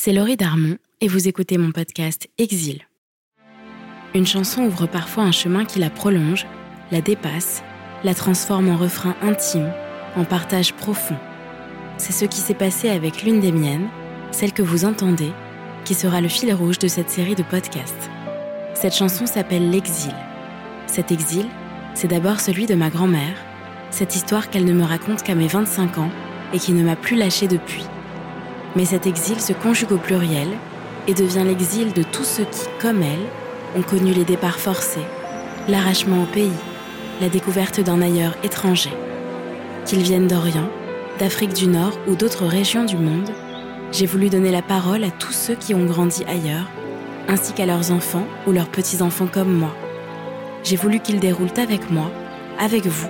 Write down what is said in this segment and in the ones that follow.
C'est Laurie Darmon et vous écoutez mon podcast Exil. Une chanson ouvre parfois un chemin qui la prolonge, la dépasse, la transforme en refrain intime, en partage profond. C'est ce qui s'est passé avec l'une des miennes, celle que vous entendez, qui sera le fil rouge de cette série de podcasts. Cette chanson s'appelle L'exil. Cet exil, c'est d'abord celui de ma grand-mère, cette histoire qu'elle ne me raconte qu'à mes 25 ans et qui ne m'a plus lâchée depuis. Mais cet exil se conjugue au pluriel et devient l'exil de tous ceux qui, comme elle, ont connu les départs forcés, l'arrachement au pays, la découverte d'un ailleurs étranger. Qu'ils viennent d'Orient, d'Afrique du Nord ou d'autres régions du monde, j'ai voulu donner la parole à tous ceux qui ont grandi ailleurs, ainsi qu'à leurs enfants ou leurs petits-enfants comme moi. J'ai voulu qu'ils déroulent avec moi, avec vous,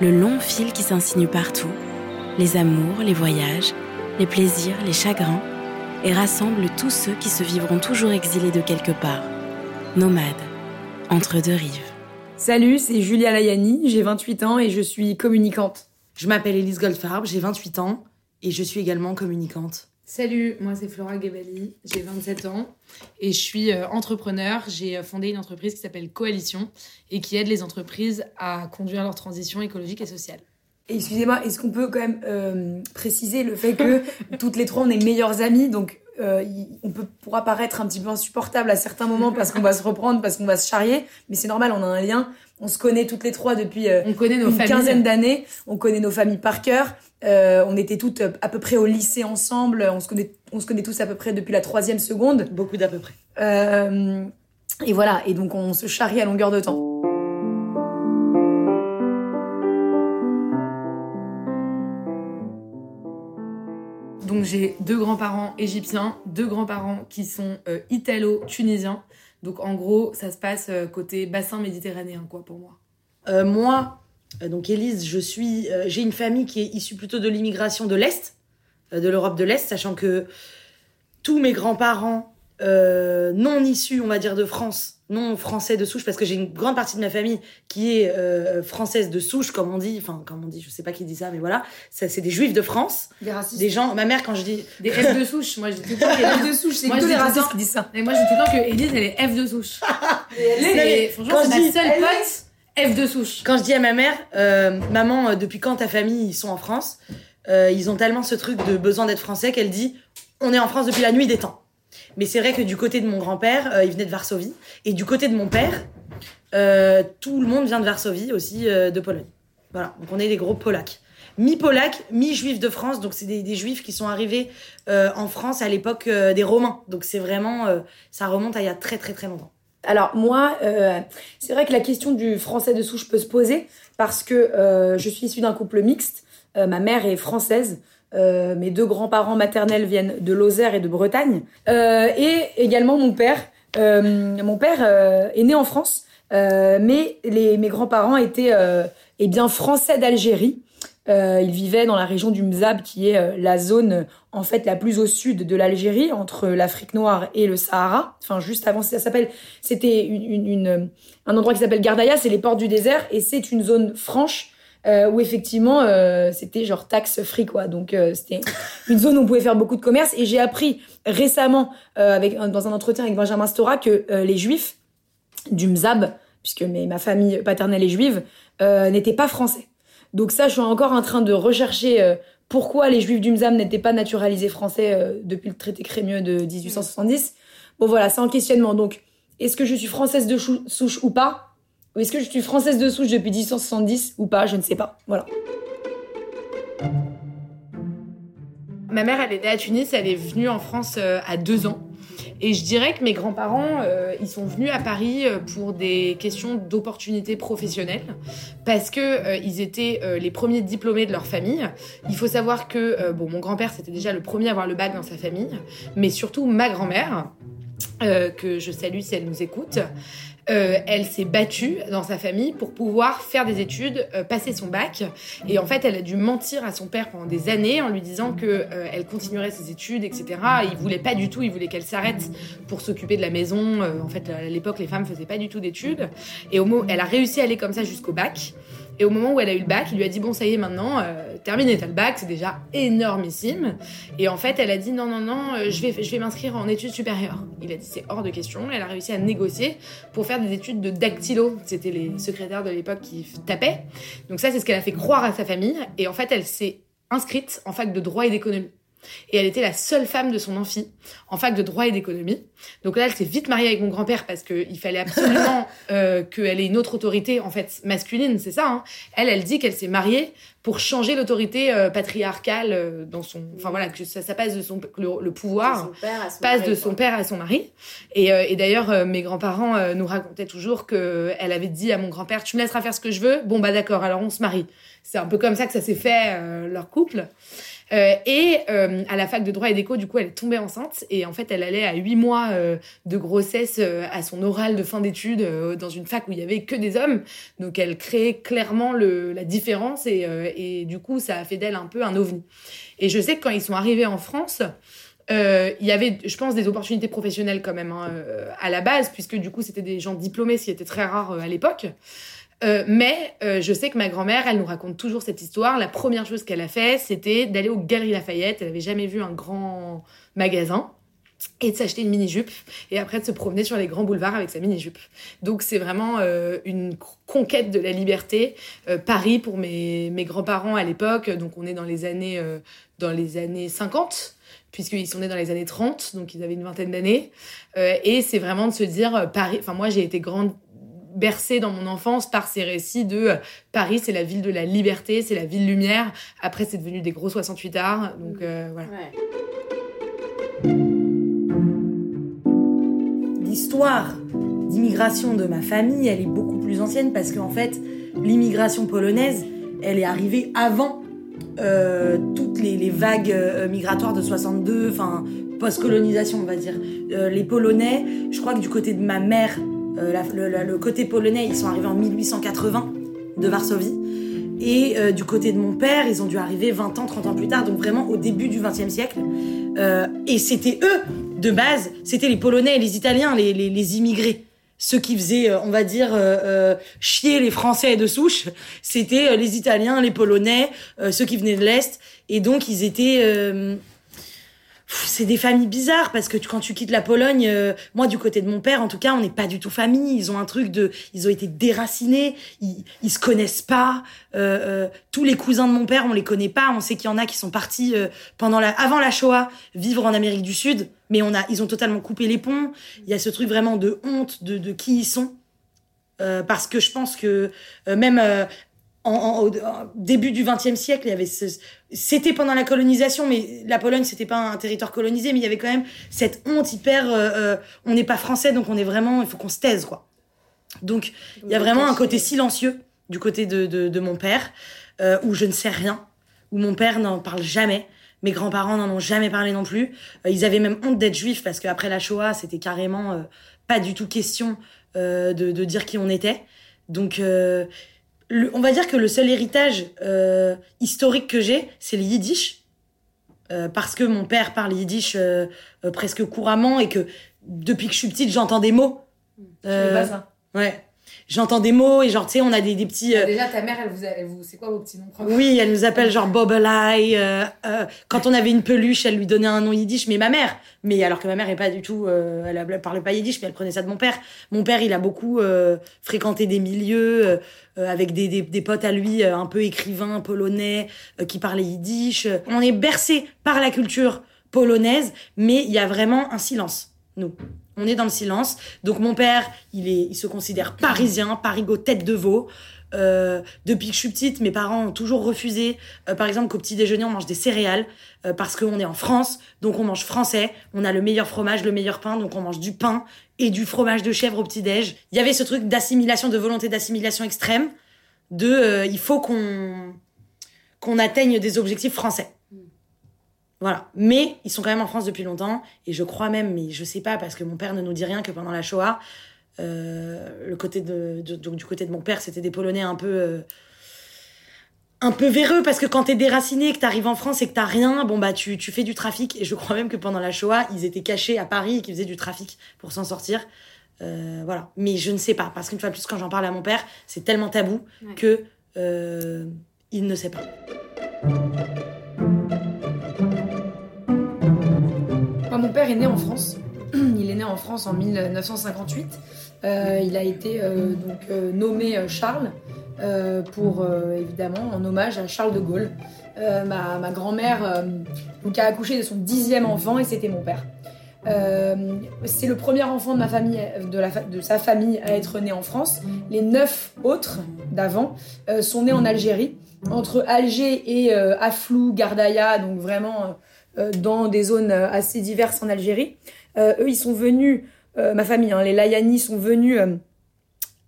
le long fil qui s'insinue partout, les amours, les voyages, les plaisirs, les chagrins, et rassemblent tous ceux qui se vivront toujours exilés de quelque part, nomades, entre deux rives. Salut, c'est Julia Layani, j'ai 28 ans et je suis communicante. Je m'appelle Elise Goldfarb, j'ai 28 ans et je suis également communicante. Salut, moi c'est Flora Gebali, j'ai 27 ans et je suis euh, entrepreneur. J'ai euh, fondé une entreprise qui s'appelle Coalition et qui aide les entreprises à conduire leur transition écologique et sociale. Excusez-moi, est-ce qu'on peut quand même euh, préciser le fait que toutes les trois on est meilleures amies, donc euh, on peut pourra paraître un petit peu insupportable à certains moments parce qu'on va se reprendre, parce qu'on va se charrier, mais c'est normal, on a un lien. On se connaît toutes les trois depuis euh, On connaît nos une familles. quinzaine d'années. On connaît nos familles par cœur. Euh, on était toutes à peu près au lycée ensemble. On se connaît, on se connaît tous à peu près depuis la troisième seconde. Beaucoup d'à peu près. Euh, et voilà. Et donc on se charrie à longueur de temps. Donc j'ai deux grands-parents égyptiens, deux grands-parents qui sont euh, italo-tunisiens. Donc en gros, ça se passe euh, côté bassin méditerranéen quoi pour moi. Euh, moi, donc Élise, je suis, j'ai une famille qui est issue plutôt de l'immigration de l'Est, de l'Europe de l'Est, sachant que tous mes grands-parents euh, non issus, on va dire, de France, non français de souche, parce que j'ai une grande partie de ma famille qui est euh, française de souche, comme on dit, enfin, comme on dit, je sais pas qui dit ça, mais voilà, ça, c'est des juifs de France, Des racistes. des gens, ma mère, quand je dis, Des F de souche. Moi je dis tout le temps qu'Élise- de souche, c'est Moi, que je les racistes qui disent ça. Et moi je dis tout le temps que Élise elle est F de souche. elle C'est- franchement quand c'est je ma dis- seule elle pote F de souche. Quand je dis à ma mère, euh, maman, euh, depuis quand ta famille ils sont en France Euh, Ils ont tellement ce truc de besoin d'être français qu'elle dit, on est en France depuis la nuit des temps. Mais c'est vrai que du côté de mon grand-père, euh, il venait de Varsovie, et du côté de mon père, euh, tout le monde vient de Varsovie aussi, euh, de Pologne. Voilà, donc on est des gros Polacs. Mi-Polacs, mi-Juifs de France, donc c'est des, Juifs qui sont arrivés en France à l'époque des Romains. Donc c'est vraiment, ça remonte à il y a très très très longtemps. Alors moi, c'est vrai que la question du français de souche peut se poser parce que je suis issue d'un couple mixte. Ma mère est française. Euh, mes deux grands-parents maternels viennent de Lozère et de Bretagne. Euh, et également mon père. Euh, mon père euh, est né en France, euh, mais les, mes grands-parents étaient eh bien français d'Algérie. Ils vivaient dans la région du Mzab, qui est la zone en fait la plus au sud de l'Algérie, entre l'Afrique noire et le Sahara. Enfin, juste avant, ça s'appelle. C'était une, une- une- un endroit qui s'appelle Gardaïa, c'est les portes du désert, et c'est une zone franche euh, où effectivement euh, c'était genre tax free quoi. Donc euh, c'était une zone où on pouvait faire beaucoup de commerce. Et j'ai appris récemment euh, avec dans un entretien avec Benjamin Stora que euh, les Juifs du Mzab, puisque mes- ma famille paternelle est juive, euh, n'étaient pas français. Donc ça, je suis encore en train de rechercher pourquoi les Juifs du Mzab n'étaient pas naturalisés français depuis le traité crémieux de 1870. Bon voilà, c'est en questionnement. Donc, est-ce que je suis française de souche ou pas? Est-ce que je suis française de souche depuis 1870 ou pas? Je ne sais pas. Voilà. Ma mère, elle est née à Tunis, elle est venue en France euh, à deux ans. Et je dirais que mes grands-parents, euh, ils sont venus à Paris euh, pour des questions d'opportunités professionnelles, parce que ils étaient les premiers diplômés de leur famille. Il faut savoir que bon, mon grand-père c'était déjà le premier à avoir le bac dans sa famille, mais surtout ma grand-mère, que je salue si elle nous écoute. Euh, elle s'est battue dans sa famille pour pouvoir faire des études, euh, passer son bac. Et en fait, elle a dû mentir à son père pendant des années en lui disant que euh, elle continuerait ses études, etc. il voulait pas du tout, il voulait qu'elle s'arrête pour s'occuper de la maison. en fait, à l'époque, les femmes faisaient pas du tout d'études. Et au mot, elle a réussi à aller comme ça jusqu'au bac. Et au moment où elle a eu le bac, il lui a dit bon ça y est maintenant, euh, terminé, t'as le bac, c'est déjà énormissime. Et en fait, elle a dit non non non, euh, je vais je vais m'inscrire en études supérieures. Il a dit c'est hors de question. Elle a réussi à négocier pour faire des études de dactylo. C'était les secrétaires de l'époque qui tapaient. Donc ça c'est ce qu'elle a fait croire à sa famille. Et en fait, elle s'est inscrite en fac de droit et d'économie. Et elle était la seule femme de son amphi en fac de droit et d'économie. Donc là, elle s'est vite mariée avec mon grand-père parce qu'il fallait absolument euh, qu'elle ait une autre autorité, en fait, masculine, c'est ça. Hein. Elle, elle dit qu'elle s'est mariée pour changer l'autorité euh, patriarcale euh, dans son... Enfin voilà, que ça, ça passe de son... Le, pouvoir passe de son père à son mari. Et, et d'ailleurs, mes grands-parents nous racontaient toujours qu'elle avait dit à mon grand-père, tu me laisseras faire ce que je veux? Bon bah d'accord, alors on se marie. C'est un peu comme ça que ça s'est fait, leur couple. Euh, et euh, à la fac de droit et d'éco, du coup, elle est tombée enceinte. Et en fait, elle allait à huit mois euh, de grossesse à son oral de fin d'études dans une fac où il y avait que des hommes. Donc, elle créait clairement le, la différence. Et, et du coup, ça a fait d'elle un peu un ovni. Et je sais que quand ils sont arrivés en France, il y avait, je pense, des opportunités professionnelles quand même hein, à la base, puisque du coup, c'était des gens diplômés, ce qui était très rare à l'époque. Euh, mais euh, je sais que ma grand-mère, elle nous raconte toujours cette histoire. La première chose qu'elle a fait, c'était d'aller aux Galeries Lafayette. Elle avait jamais vu un grand magasin et de s'acheter une mini-jupe et après de se promener sur les grands boulevards avec sa mini-jupe. Donc c'est vraiment euh, une conquête de la liberté. Paris pour mes, mes grands-parents à l'époque, donc on est dans les années, dans les années 50 puisqu'ils sont nés dans les années 30, donc ils avaient une vingtaine d'années. et c'est vraiment de se dire, Paris, enfin moi j'ai été grande, bercée dans mon enfance par ces récits de euh, Paris, c'est la ville de la liberté, c'est la ville lumière. Après, c'est devenu des gros 68 arts. Donc euh, voilà. L'histoire d'immigration de ma famille, elle est beaucoup plus ancienne parce qu'en fait, l'immigration polonaise, elle est arrivée avant euh, toutes les, vagues migratoires de 62, enfin post-colonisation on va dire. les Polonais, je crois que du côté de ma mère, euh, le, côté polonais, ils sont arrivés en 1880 de Varsovie. Et euh, du côté de mon père, ils ont dû arriver 20 ans, 30 ans plus tard, donc vraiment au début du XXe siècle. Euh, et c'était eux, de base, c'était les Polonais et les Italiens, les, les, immigrés. Ceux qui faisaient, on va dire, chier les Français de souche, c'était les Italiens, les Polonais, ceux qui venaient de l'Est. Et donc, ils étaient c'est des familles bizarres parce que quand tu quittes la Pologne, euh, moi du côté de mon père en tout cas, on n'est pas du tout famille. Ils ont un truc de, ils ont été déracinés, ils, ils se connaissent pas. Euh, euh, tous les cousins de mon père, on les connaît pas. On sait qu'il y en a qui sont partis pendant la, avant la Shoah, vivre en Amérique du Sud, mais on a, ils ont totalement coupé les ponts. Il y a ce truc vraiment de honte de, de qui ils sont. parce que je pense que même en, au, début du XXe siècle, il y avait c'était pendant la colonisation, mais la Pologne c'était pas un territoire colonisé, mais il y avait quand même cette honte hyper. Euh, euh, on n'est pas français, donc on est vraiment, il faut qu'on se taise quoi. Donc il y a vraiment un côté silencieux du côté de, de, de mon père, euh, où je ne sais rien, où mon père n'en parle jamais. Mes grands-parents n'en ont jamais parlé non plus. Euh, ils avaient même honte d'être juifs parce qu'après la Shoah, c'était carrément euh, pas du tout question de, de, dire qui on était. Donc on va dire que le seul héritage euh, historique que j'ai, c'est le yiddish. Euh, parce que mon père parle yiddish euh, presque couramment et que depuis que je suis petite, j'entends des mots. pas ça. Ouais j'entends des mots et genre tu sais on a des, des petits bah, déjà ta mère elle vous, elle vous c'est quoi vos petits noms propres? Oui elle nous appelle genre Bobelai euh, euh, quand on avait une peluche elle lui donnait un nom yiddish mais ma mère mais alors que ma mère est pas du tout euh, elle parlait pas yiddish mais elle prenait ça de mon père. Mon père il a beaucoup euh, fréquenté des milieux euh, avec des, des, des, potes à lui un peu écrivains polonais qui parlaient yiddish. On est bercé par la culture polonaise mais il y a vraiment un silence nous on est dans le silence. Donc mon père, il, est, il se considère parisien, parigo tête de veau. Euh, depuis que je suis petite, mes parents ont toujours refusé, euh, par exemple, qu'au petit déjeuner, on mange des céréales, euh, parce qu'on est en France, donc on mange français, on a le meilleur fromage, le meilleur pain, donc on mange du pain et du fromage de chèvre au petit-déj. Il y avait ce truc d'assimilation, de volonté d'assimilation extrême, de il faut qu'on qu'on atteigne des objectifs français. Voilà. Mais ils sont quand même en France depuis longtemps. Et je crois même, mais je sais pas, parce que mon père ne nous dit rien, que pendant la Shoah, euh, le côté de, donc du côté de mon père, c'était des Polonais un peu. Euh, un peu véreux parce que quand t'es déraciné, que t'arrives en France et que t'as rien, bon bah tu, tu fais du trafic. Et je crois même que pendant la Shoah, ils étaient cachés à Paris et qu'ils faisaient du trafic pour s'en sortir. Euh, voilà. Mais je ne sais pas parce qu'une fois de plus, quand j'en parle à mon père, c'est tellement tabou que il ne sait pas. Est né en France. Il est né en France en 1958. Euh, il a été euh, donc euh, nommé Charles pour évidemment en hommage à Charles de Gaulle. ma, grand-mère a accouché de son dixième enfant et c'était mon père. c'est le premier enfant de ma famille, de, de, sa famille à être né en France. Les neuf autres d'avant sont nés en Algérie, entre Alger et Aflou, Gardaïa, donc vraiment dans des zones euh, assez diverses en Algérie. Euh, eux, ils sont venus, ma famille, hein, les Layani sont venus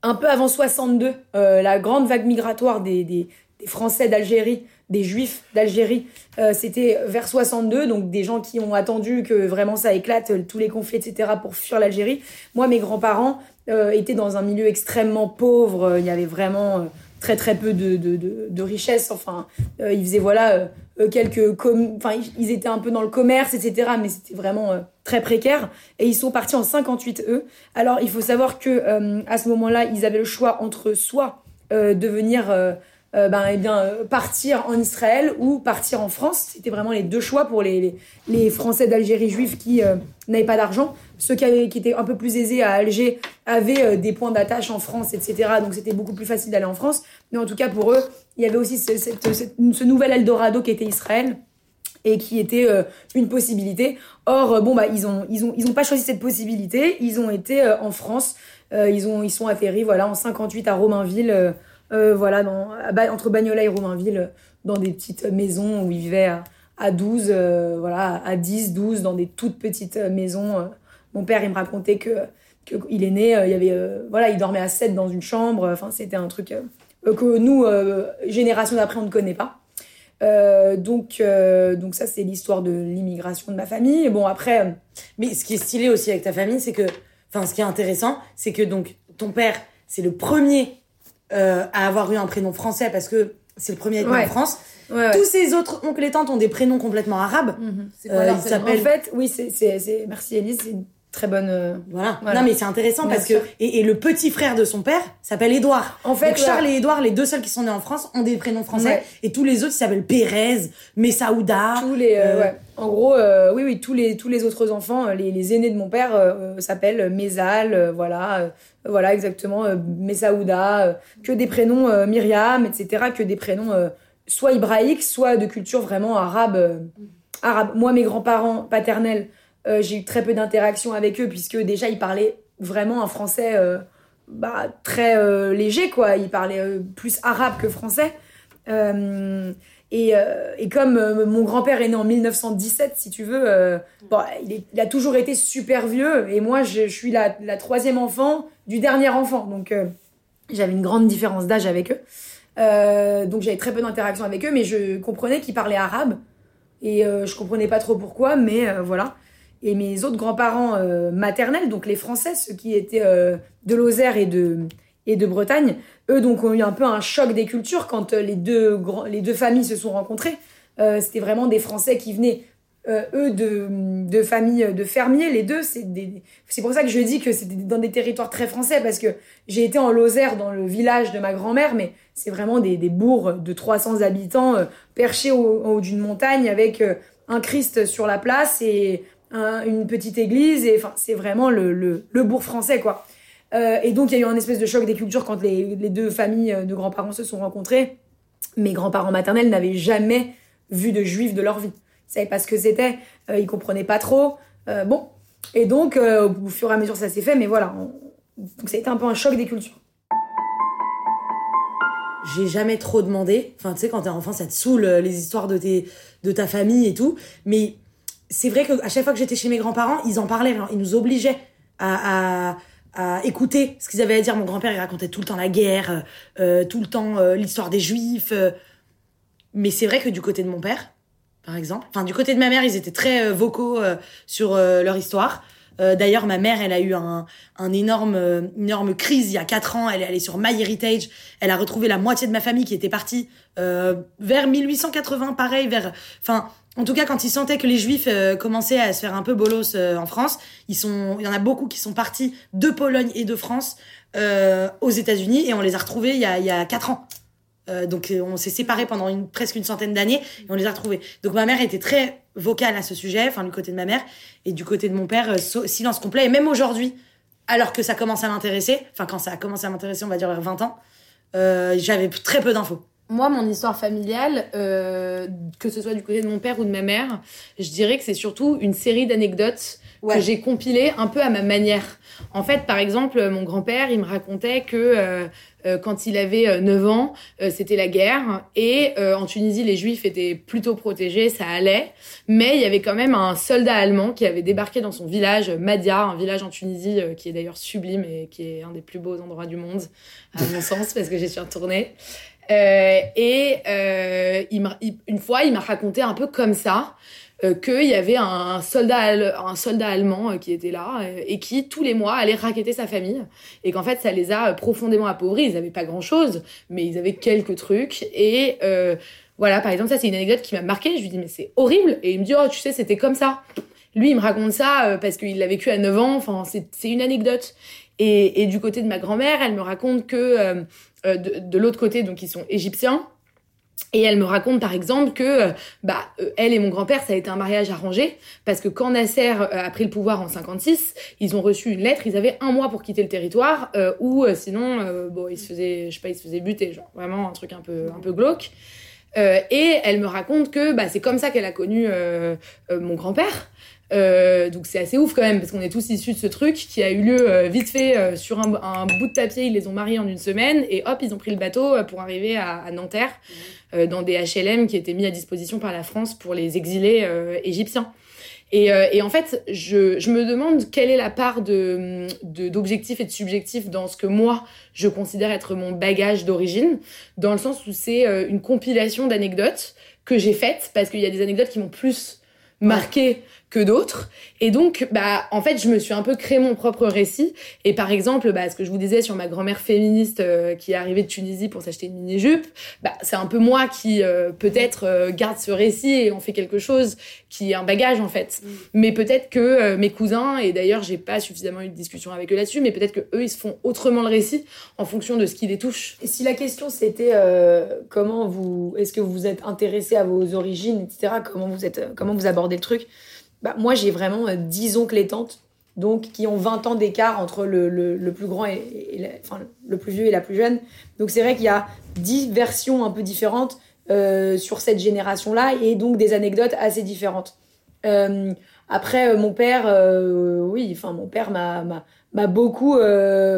un peu avant 62, la grande vague migratoire des Français d'Algérie, des Juifs d'Algérie, c'était vers 62, donc des gens qui ont attendu que vraiment ça éclate, tous les conflits, etc., pour fuir l'Algérie. Moi, mes grands-parents étaient dans un milieu extrêmement pauvre, il y avait vraiment très très peu de, de. Enfin, euh, ils faisaient voilà euh, euh, quelques, ils étaient un peu dans le commerce, etc. Mais c'était vraiment très précaire. Et ils sont partis en 58 eux. Alors il faut savoir que à ce moment-là, ils avaient le choix entre soit devenir euh, ben, eh bien, euh, partir en Israël ou partir en France. C'était vraiment les deux choix pour les, les, Français d'Algérie juifs qui euh, n'avaient pas d'argent. Ceux qui, avaient, étaient un peu plus aisés à Alger avaient des points d'attache en France, etc. Donc c'était beaucoup plus facile d'aller en France. Mais en tout cas, pour eux, il y avait aussi ce, nouvel Eldorado qui était Israël et qui était une possibilité. Or, bon, bah, ils ont, ils ont, ils pas choisi cette possibilité. Ils ont été en France. ils ont, ils sont atterris, voilà, en 58 à Romainville euh, voilà, entre Bagnolet et Romainville, dans des petites maisons où il vivait à, 12, euh, voilà, à 10, 12, dans des toutes petites maisons. Mon père, il me racontait que qu'il est né, il avait, voilà, il dormait à 7 dans une chambre. Enfin, c'était un truc que nous, génération d'après, on ne connaît pas. donc, donc ça, c'est l'histoire de l'immigration de ma famille. Bon, après. Mais ce qui est stylé aussi avec ta famille, c'est que. Enfin, ce qui est intéressant, c'est que donc ton père, c'est le premier euh, à avoir eu un prénom français parce que c'est le premier à en France. Tous ces autres oncles et tantes ont des prénoms complètement arabes. Mhm. euh, ils s'appellent. En fait, oui, c'est merci Elise, c'est très bonne. Euh, voilà. Non, mais c'est intéressant parce que et, le petit frère de son père s'appelle Édouard. En fait, Donc, Charles et Édouard, les deux seuls qui sont nés en France, ont des prénoms français et tous les autres s'appellent Pérez, Messaouda. Tous les. Euh, en gros, oui, oui, tous les tous les autres enfants, les, les aînés de mon père s'appellent Mézal, voilà voilà, exactement, euh, Messaouda, euh, que des prénoms euh, Myriam, etc., que des prénoms soit hébraïques, soit de culture vraiment arabe. arabe. Moi, mes grands-parents paternels, j'ai eu très peu d'interactions avec eux, puisque déjà, ils parlaient vraiment un français bah, très léger, quoi. Ils parlaient plus arabe que français. Et, et, comme mon grand-père est né en 1917, si tu veux, bon, il, a toujours été super vieux. Et moi, je, suis la, la, troisième enfant du dernier enfant. Donc, euh, j'avais une grande différence d'âge avec eux. Euh, donc, j'avais très peu d'interactions avec eux, mais je comprenais qu'ils parlaient arabe. Et euh, je comprenais pas trop pourquoi, mais voilà. Et mes autres grands-parents maternels, donc les Français, ceux qui étaient de Lozère et de, et de Bretagne, eux donc ont eu un peu un choc des cultures quand les deux, les deux familles se sont rencontrées. C'était vraiment des Français qui venaient euh, eux de, de familles de fermiers, les deux, c'est pour ça que je dis que c'était dans des territoires très français parce que j'ai été en Lozère dans le village de ma grand-mère, mais c'est vraiment des, des bourgs de 300 habitants euh, perchés au, haut d'une montagne avec euh, un Christ sur la place et une petite église et enfin c'est vraiment le, le, bourg français quoi. et donc il y a eu un espèce de choc des cultures quand les, les deux familles de grands-parents se sont rencontrées. Mes grands-parents maternels n'avaient jamais vu de juifs de leur vie ils savaient pas ce que c'était, euh, ils comprenaient pas trop. Euh, bon, et donc euh, au fur et à mesure ça s'est fait, mais voilà, donc ça a été un peu un choc des cultures. j'ai jamais trop demandé. Enfin, tu sais, quand t'es enfant, ça te saoule euh, les histoires de, tes, de ta famille et tout. Mais c'est vrai qu'à chaque fois que j'étais chez mes grands-parents, ils en parlaient, ils nous obligeaient à, écouter ce qu'ils avaient à dire. Mon grand-père, il racontait tout le temps la guerre, euh, tout le temps euh, l'histoire des juifs. euh. Mais c'est vrai que du côté de mon père, par exemple, enfin, du côté de ma mère, ils étaient très euh, vocaux euh, sur euh, leur histoire. Euh, D'ailleurs, ma mère, elle a eu un, énorme, euh, énorme crise il y a 4 ans. Elle est allée sur MyHeritage. Elle a retrouvé la moitié de ma famille qui était partie euh, vers 1880, pareil, vers. En tout cas, quand ils sentaient que les Juifs euh, commençaient à se faire un peu bolos euh, en France, ils sont, il y en a beaucoup qui sont partis de Pologne et de France euh, aux États-Unis et on les a retrouvés il y a, il y a 4 ans. Euh, donc euh, on s'est séparés pendant une, presque une centaine d'années et on les a retrouvés. Donc ma mère était très vocale à ce sujet, enfin du côté de ma mère et du côté de mon père, euh, silence complet. Et même aujourd'hui, alors que ça commence à m'intéresser, enfin quand ça a commencé à m'intéresser, on va dire vers 20 ans, j'avais très peu d'infos. Moi, mon histoire familiale, euh, que ce soit du côté de mon père ou de ma mère, je dirais que c'est surtout une série d'anecdotes Ouais. que j'ai compilées un peu à ma manière. En fait, par exemple, mon grand-père, il me racontait que euh, euh, quand il avait euh, 9 ans, euh, c'était la guerre et euh, en Tunisie, les Juifs étaient plutôt protégés, ça allait, mais il y avait quand même un soldat allemand qui avait débarqué dans son village, Madia, un village en Tunisie euh, qui est d'ailleurs sublime et qui est un des plus beaux endroits du monde, à mon sens, parce que j'y suis retournée. Euh, et euh, il il- une fois, il m'a raconté un peu comme ça euh, qu'il y avait un soldat, un soldat allemand euh, qui était là euh, et qui, tous les mois, allait raqueter sa famille. Et qu'en fait, ça les a euh, profondément appauvris. Ils n'avaient pas grand-chose, mais ils avaient quelques trucs. Et voilà, par exemple, ça, c'est une anecdote qui m'a marqué. Je lui dis, mais c'est horrible. Et il me dit, oh, tu sais, c'était comme ça. Lui, il me raconte ça parce qu'il l'a vécu à 9 ans. Enfin, c'est une anecdote. Et, du côté de ma grand-mère, elle me raconte que euh, euh, de, l'autre côté, donc ils sont égyptiens. Et elle me raconte par exemple que euh, bah elle et mon grand-père ça a été un mariage arrangé parce que quand Nasser a pris le pouvoir en 56, ils ont reçu une lettre, ils avaient un mois pour quitter le territoire ou sinon bon ils se faisaient je sais pas ils se faisaient buter genre vraiment un truc un peu un peu glauque. Et elle me raconte que bah, c'est comme ça qu'elle a connu mon grand-père. Euh, donc c'est assez ouf quand même parce qu'on est tous issus de ce truc qui a eu lieu euh, vite fait euh, sur un, un bout de papier. Ils les ont mariés en une semaine et hop ils ont pris le bateau pour arriver à, à Nanterre euh, dans des HLM qui étaient mis à disposition par la France pour les exilés égyptiens. Et, et en fait, je, je me demande quelle est la part de d'objectif et de subjectif dans ce que moi je considère être mon bagage d'origine, dans le sens où c'est une compilation d'anecdotes que j'ai faites parce qu'il y a des anecdotes qui m'ont plus marqué que d'autres. Et donc, bah, en fait, je me suis un peu créé mon propre récit. Et par exemple, bah, ce que je vous disais sur ma grand-mère féministe euh, qui est arrivée de Tunisie pour s'acheter une mini-jupe, bah, c'est un peu moi qui, euh, peut-être, euh, garde ce récit et on fait quelque chose qui est un bagage, en fait. Mais peut-être que mes cousins, et d'ailleurs, j'ai pas suffisamment eu de discussion avec eux là-dessus, mais peut-être que eux, ils se font autrement le récit en fonction de ce qui les touche. Et si la question c'était comment vous, est-ce que vous vous êtes intéressé à vos origines, etc. Comment vous êtes, comment vous abordez le truc bah, moi j'ai vraiment euh, 10 oncles et tantes, donc qui ont 20 ans d'écart entre le, le, plus grand et, enfin le plus vieux et la plus jeune. Donc c'est vrai qu'il y a 10 versions un peu différentes euh, sur cette génération-là et donc des anecdotes assez différentes. Euh, après euh, mon père, oui, enfin mon père m'a beaucoup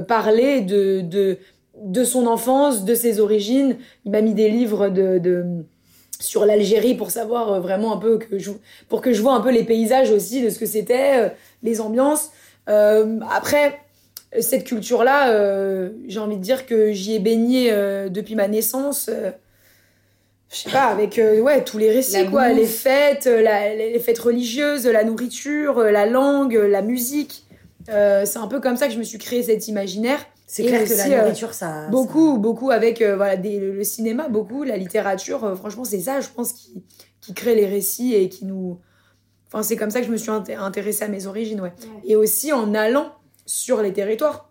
parlé de, de de son enfance, de ses origines. Il m'a mis des livres de sur l'Algérie pour savoir euh, vraiment un peu que je, pour que je vois un peu les paysages aussi de ce que c'était, euh, les ambiances. Euh, après, cette culture-là, euh, j'ai envie de dire que j'y ai baigné euh, depuis ma naissance. je sais pas, avec ouais, tous les récits, La quoi. bouffe. Les fêtes, la- les fêtes religieuses, la nourriture, la langue, la musique. C'est un peu comme ça que je me suis créé cet imaginaire. C'est clair aussi, que la euh, nourriture, ça. Beaucoup, beaucoup avec euh, voilà, des- le cinéma, beaucoup, la littérature. euh, franchement, c'est ça, je pense, qui, qui crée les récits et qui nous. Enfin, c'est comme ça que je me suis inté- intéressée à mes origines, ouais. Et aussi en allant sur les territoires.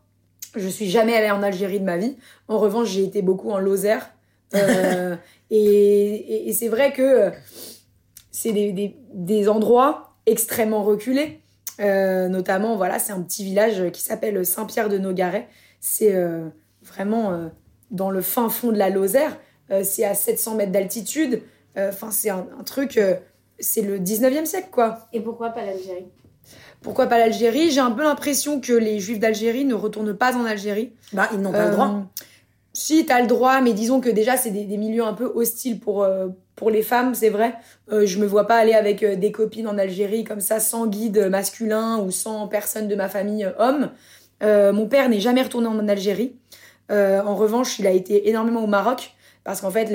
Je suis jamais allée en Algérie de ma vie. En revanche, j'ai été beaucoup en Lozère. Euh, et et- et c'est vrai que c'est des, des, des endroits extrêmement reculés. Euh, notamment, voilà, c'est un petit village qui s'appelle Saint-Pierre-de-Nogaret. C'est euh, vraiment euh, dans le fin fond de la Lozère. Euh, c'est à 700 mètres d'altitude. Euh, Enfin, c'est un, un truc. euh, c'est le 19e siècle, quoi. Et pourquoi pas l'Algérie? Pourquoi pas l'Algérie? J'ai un peu l'impression que les juifs d'Algérie ne retournent pas en Algérie. Bah, ils n'ont pas Euh, le droit. si, t'as le droit, mais disons que déjà, c'est des, milieux un peu hostiles pour, euh, pour les femmes, c'est vrai. Euh, je me vois pas aller avec euh, des copines en Algérie comme ça, sans guide masculin ou sans personne de ma famille homme. Mon père n'est jamais retourné en Algérie. en revanche, il a été énormément au Maroc, parce qu'en fait,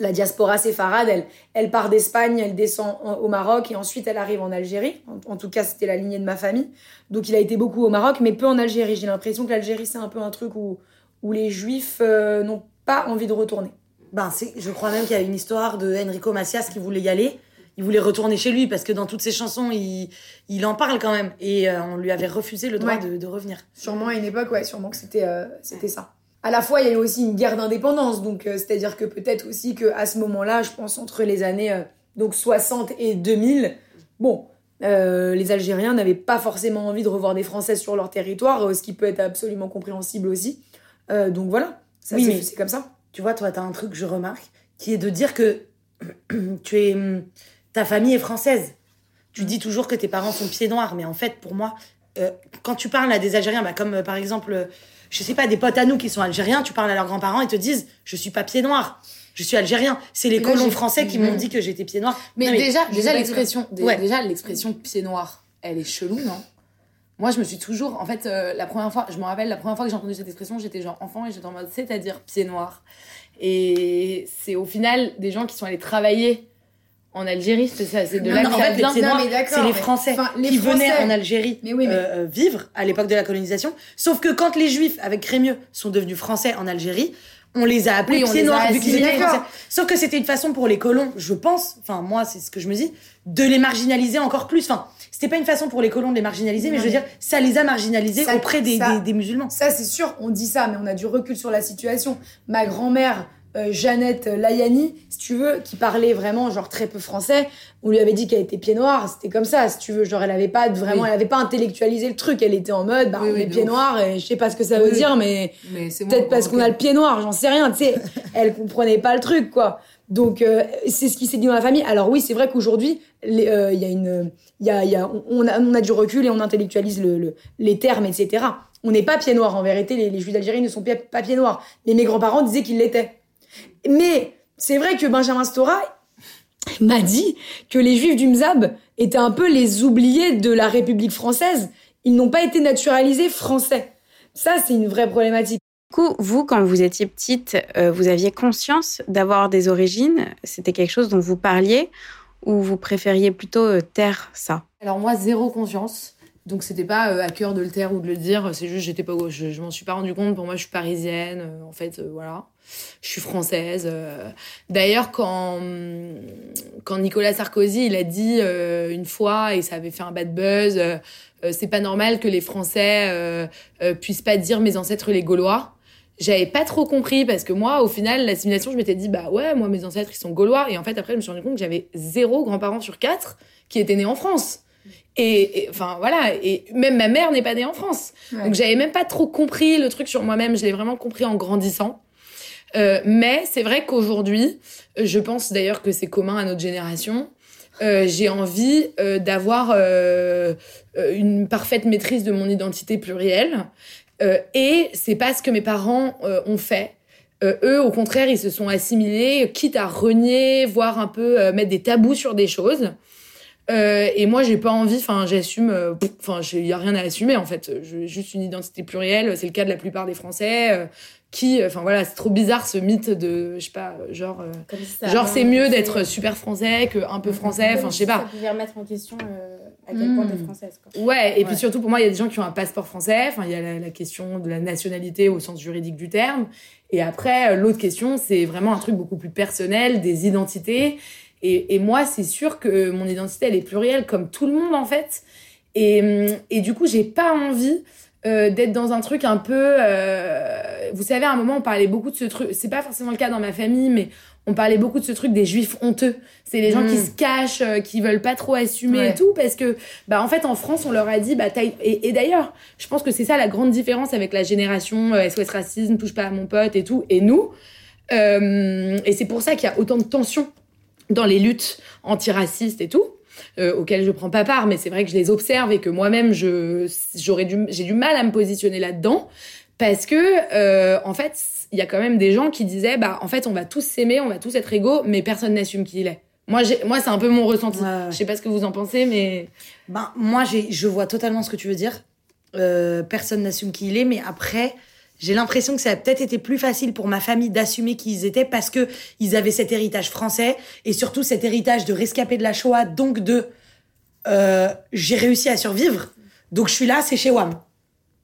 la, diaspora séfarade, elle, part d'Espagne, elle descend au Maroc, et ensuite elle arrive en Algérie. En, en tout cas, c'était la lignée de ma famille. Donc il a été beaucoup au Maroc, mais peu en Algérie. J'ai l'impression que l'Algérie, c'est un peu un truc où où les juifs euh, n'ont pas envie de retourner. Ben, je crois même qu'il y a une histoire de Enrico Macias qui voulait y aller. Il voulait retourner chez lui parce que dans toutes ses chansons, il, il en parle quand même. Et euh, on lui avait refusé le droit de, de, revenir. Sûrement à une époque, ouais, sûrement que c'était euh, c'était ça. À la fois, il y a eu aussi une guerre d'indépendance. Donc, c'est-à-dire que peut-être aussi qu'à ce moment-là, je pense entre les années donc 60 et 2000, bon, les Algériens n'avaient pas forcément envie de revoir des Français sur leur territoire, ce qui peut être absolument compréhensible aussi. Euh, donc voilà, ça, oui, c'est comme ça. Tu vois, toi, tu as un truc que je remarque, qui est de dire que tu es, ta famille est française. Tu mm. dis toujours que tes parents sont pieds noirs, mais en fait, pour moi, euh, quand tu parles à des Algériens, bah, comme euh, par exemple, je sais pas, des potes à nous qui sont algériens, tu parles à leurs grands-parents et te disent, je suis pas pied noir. Je suis algérien. C'est les colons français qui m'ont mm. dit que j'étais pied noir. Mais, déjà, déjà l'expression, déjà l'expression pied noir, elle est chelou, non? Moi, je me suis toujours. En fait, euh, la première fois, je me rappelle, la première fois que j'ai entendu cette expression, j'étais genre enfant et j'étais en mode c'est-à-dire pied noir. Et c'est au final des gens qui sont allés travailler en Algérie, c'est ça, c'est de là que en fait, c'est les Français qui venaient en Algérie euh, euh, vivre à l'époque de la colonisation. Sauf que quand les Juifs, avec Crémieux, sont devenus Français en Algérie, on les a appelés pieds noirs vu qu'ils étaient français. Sauf que c'était une façon pour les colons, je pense, enfin moi c'est ce que je me dis, de les marginaliser encore plus. Enfin, c'était pas une façon pour les colons de les marginaliser, mais je veux dire, ça les a marginalisés auprès des, des, musulmans. Ça, c'est sûr, on dit ça, mais on a du recul sur la situation. Ma grand-mère, euh, Jeannette Layani, si tu veux, qui parlait vraiment genre très peu français, on lui avait dit qu'elle était pied noir, c'était comme ça, si tu veux, genre elle avait pas vraiment, elle avait pas intellectualisé le truc, elle était en mode, bah on est pied noir et je sais pas ce que ça veut dire, mais, peut-être parce qu'on a le pied noir, j'en sais rien, tu sais, elle comprenait pas le truc quoi. Donc euh, c'est ce qui s'est dit dans la famille. Alors oui, c'est vrai qu'aujourd'hui, euh, il y a une, il y a, y a, on, a, on a du recul et on intellectualise le, les termes, etc. On n'est pas pied noir. En vérité, les, les juifs d'Algérie ne sont pas pieds noirs. Mais mes grands-parents disaient qu'ils l'étaient. Mais c'est vrai que Benjamin Stora m'a dit que les juifs du Mzab étaient un peu les oubliés de la République française. Ils n'ont pas été naturalisés français. Ça, c'est une vraie problématique. Du coup, vous, quand vous étiez petite, euh, vous aviez conscience d'avoir des origines? C'était quelque chose dont vous parliez ou vous préfériez plutôt euh, taire ça? Alors moi, zéro conscience. Donc c'était pas euh, à cœur de le taire ou de le dire. C'est juste, j'étais pas, je, je m'en suis pas rendu compte. Pour moi, je suis parisienne. en fait, voilà je suis française. D'ailleurs, quand, quand Nicolas Sarkozy, il a dit une fois, et ça avait fait un bad buzz, c'est pas normal que les Français puissent pas dire mes ancêtres les Gaulois j'avais pas trop compris parce que moi, au final, l'assimilation, je m'étais dit, bah ouais, moi, mes ancêtres, ils sont gaulois. Et en fait, après, je me suis rendu compte que j'avais zéro grands-parents sur quatre qui étaient nés en France. Et, enfin, voilà. Et même ma mère n'est pas née en France. Donc, j'avais même pas trop compris le truc sur moi-même. Je l'ai vraiment compris en grandissant. Euh, mais c'est vrai qu'aujourd'hui, je pense d'ailleurs que c'est commun à notre génération. Euh, j'ai envie euh, d'avoir euh, une parfaite maîtrise de mon identité plurielle euh, et c'est pas ce que mes parents euh, ont fait. Euh, eux, au contraire, ils se sont assimilés, quitte à renier, voire un peu mettre des tabous sur des choses. Et moi, j'ai pas envie. Enfin, j'assume. Enfin, il y a rien à assumer en fait. J'ai juste une identité plurielle. C'est le cas de la plupart des Français qui, enfin voilà, c'est trop bizarre ce mythe de, je sais pas, genre, euh, genre c'est mieux d'être super français que un peu français, enfin je sais pas. Ça pouvait remettre en question euh, à quel point t'es hmm. française. Quoi. Ouais, et puis surtout pour moi, il y a des gens qui ont un passeport français, enfin il y a la, question de la nationalité au sens juridique du terme, et après euh, l'autre question, c'est vraiment un truc beaucoup plus personnel, des identités. Et, et moi, c'est sûr que mon identité, elle est plurielle comme tout le monde en fait. Et, et du coup, j'ai pas envie euh, d'être dans un truc un peu euh, vous savez à un moment on parlait beaucoup de ce truc c'est pas forcément le cas dans ma famille mais on parlait beaucoup de ce truc des juifs honteux c'est les gens qui mm. se cachent euh, qui veulent pas trop assumer et tout parce que bah en fait en France on leur a dit bah et, et d'ailleurs je pense que c'est ça la grande différence avec la génération SOS racisme touche pas à mon pote et tout et nous et c'est pour ça qu'il y a autant de tensions dans les luttes antiracistes et tout euh, auxquelles je prends pas part, mais c'est vrai que je les observe et que moi-même, je, j'aurais du, j'ai du mal à me positionner là-dedans Parce que, euh, en fait, il y a quand même des gens qui disaient, bah, en fait, on va tous s'aimer, on va tous être égaux, mais personne n'assume qui il est. Moi, moi, c'est un peu mon ressenti. Ouais, ouais. Je sais pas ce que vous en pensez, mais Ben, moi, j'ai, je vois totalement ce que tu veux dire. Euh, personne n'assume qui il est, mais après, j'ai l'impression que ça a peut-être été plus facile pour ma famille d'assumer qui ils étaient parce que ils avaient cet héritage français et surtout cet héritage de rescapé de la Shoah, donc de euh, j'ai réussi à survivre, donc je suis là, c'est chez WAM.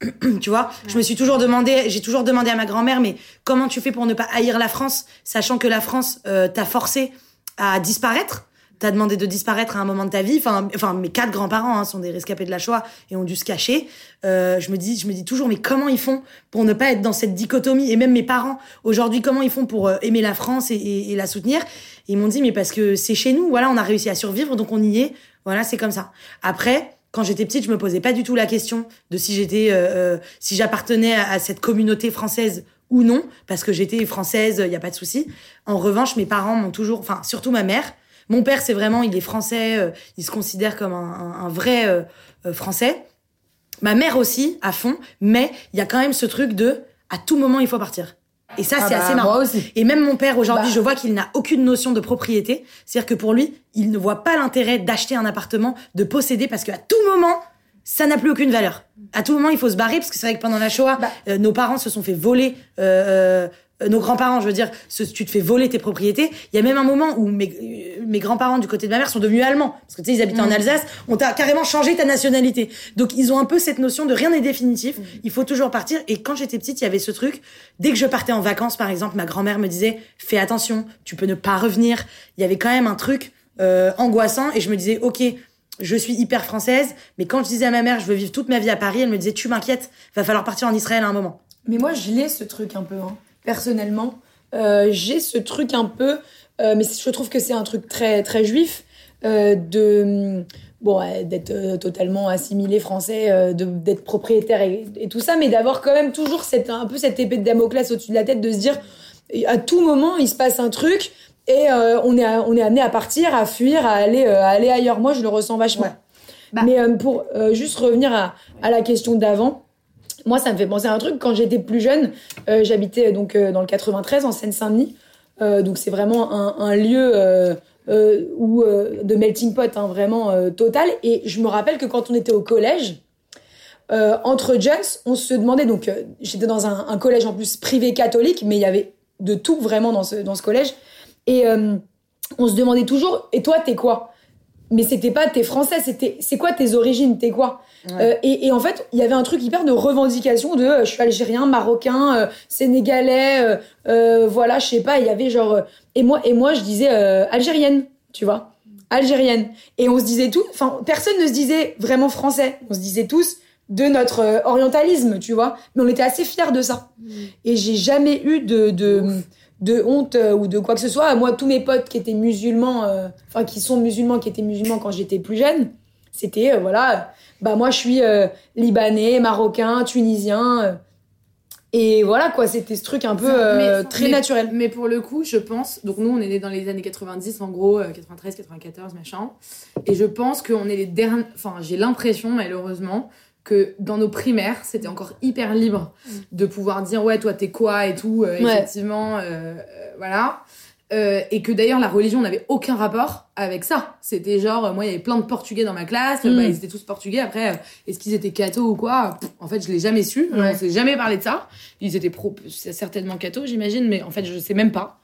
tu vois, je me suis toujours demandé, j'ai toujours demandé à ma grand-mère, mais comment tu fais pour ne pas haïr la France, sachant que la France euh, t'a forcé à disparaître? T'as demandé de disparaître à un moment de ta vie. Enfin, enfin mes quatre grands-parents hein, sont des rescapés de la Shoah et ont dû se cacher. Euh, je me dis, je me dis toujours, mais comment ils font pour ne pas être dans cette dichotomie? Et même mes parents aujourd'hui, comment ils font pour euh, aimer la France et, la soutenir? Ils m'ont dit, mais parce que c'est chez nous. Voilà, on a réussi à survivre, donc on y est. Voilà, c'est comme ça. Après, quand j'étais petite, je me posais pas du tout la question de si j'étais, euh, euh, si j'appartenais à, à cette communauté française ou non, parce que j'étais française, il y a pas de souci. En revanche, mes parents m'ont toujours, enfin surtout ma mère. Mon père, c'est vraiment, il est français, euh, il se considère comme un, un- un vrai euh, euh, français. Ma mère aussi, à fond, mais il y a quand même ce truc de, à tout moment, il faut partir. Et ça, Ah c'est bah, assez marrant. Et même mon père, aujourd'hui, Bah. je vois qu'il n'a aucune notion de propriété. C'est-à-dire que pour lui, il ne voit pas l'intérêt d'acheter un appartement, de posséder, parce qu'à tout moment, ça n'a plus aucune valeur. À tout moment, il faut se barrer, parce que c'est vrai que pendant la Shoah, Bah. euh, nos parents se sont fait voler, euh, euh, nos grands-parents, je veux dire, ce- tu te fais voler tes propriétés. Il y a même un moment où mes, euh, mes grands-parents du côté de ma mère sont devenus allemands. Parce que tu sais, ils habitaient en Alsace, on t'a carrément changé ta nationalité. Donc ils ont un peu cette notion de rien n'est définitif, il faut toujours partir. Et quand j'étais petite, il y avait ce truc, dès que je partais en vacances, par exemple, ma grand-mère me disait, fais attention, tu peux ne pas revenir. Il y avait quand même un truc euh, angoissant et je me disais, ok, je suis hyper française, mais quand je disais à ma mère, je veux vivre toute ma vie à Paris, elle me disait, tu m'inquiètes, va falloir partir en Israël à un moment. Mais moi, je l'ai ce truc un peu, hein. Personnellement. Euh, j'ai ce truc un peu, euh, mais je trouve que c'est un truc très, très juif, euh, de. Bon, ouais, d'être totalement assimilé français, de- d'être propriétaire et, et tout ça, mais d'avoir quand même toujours cette, un peu cette épée de Damoclès au-dessus de la tête, de se dire, à tout moment, il se passe un truc et on, est, on est amené à partir, à fuir, à aller, à aller ailleurs. Moi, je le ressens vachement. Ouais. Bah. Mais pour juste revenir à, à la question d'avant, moi, ça me fait penser à un truc. Quand j'étais plus jeune, euh, j'habitais donc euh, dans le 93, en Seine-Saint-Denis. Euh, donc c'est vraiment un, lieu euh, euh, où euh, de melting pot, hein, vraiment euh, total. Et je me rappelle que quand on était au collège, euh, entre jeunes, on se demandait. Donc euh, j'étais dans un, collège en plus privé catholique, mais il y avait de tout vraiment dans ce collège. Et euh, on se demandait toujours. Et toi, t'es quoi? Mais c'était pas t'es français, c'était c'est quoi tes origines, t'es quoi? Euh, et, et en fait, il y avait un truc hyper de revendication de euh, je suis algérien, marocain, euh, sénégalais, voilà, je sais pas, il y avait genre et moi et moi je disais algérienne, tu vois, algérienne. Et on se disait tout, enfin personne ne se disait vraiment français, on se disait tous de notre orientalisme, tu vois, mais on était assez fiers de ça. Et j'ai jamais eu de de, de honte euh, ou de quoi que ce soit. Moi, tous mes potes qui étaient musulmans, euh, enfin qui sont musulmans, qui étaient musulmans quand j'étais plus jeune, c'était euh, voilà bah moi je suis libanais, marocain, tunisien. et voilà quoi, c'était ce truc un peu Mais- très mais- naturel. Mais pour le coup, je pense. Donc, nous, on est nés dans les années 90, en gros, euh, 93, 94, machin. Et je pense qu'on est les derniers. Enfin, j'ai l'impression, malheureusement, que dans nos primaires, c'était encore hyper libre de pouvoir dire, ouais, toi, t'es quoi et tout, euh, Ouais. effectivement. euh, euh, voilà. Euh, et que d'ailleurs, la religion n'avait aucun rapport avec ça. C'était genre, moi, il y avait plein de Portugais dans ma classe, Mm. bah, ils étaient tous Portugais. Après, est-ce qu'ils étaient cathos ou quoi? Pff, En fait, je l'ai jamais su. Ouais. On s'est jamais parlé de ça. Ils étaient pro, certainement cathos, j'imagine, mais en fait, je sais même pas.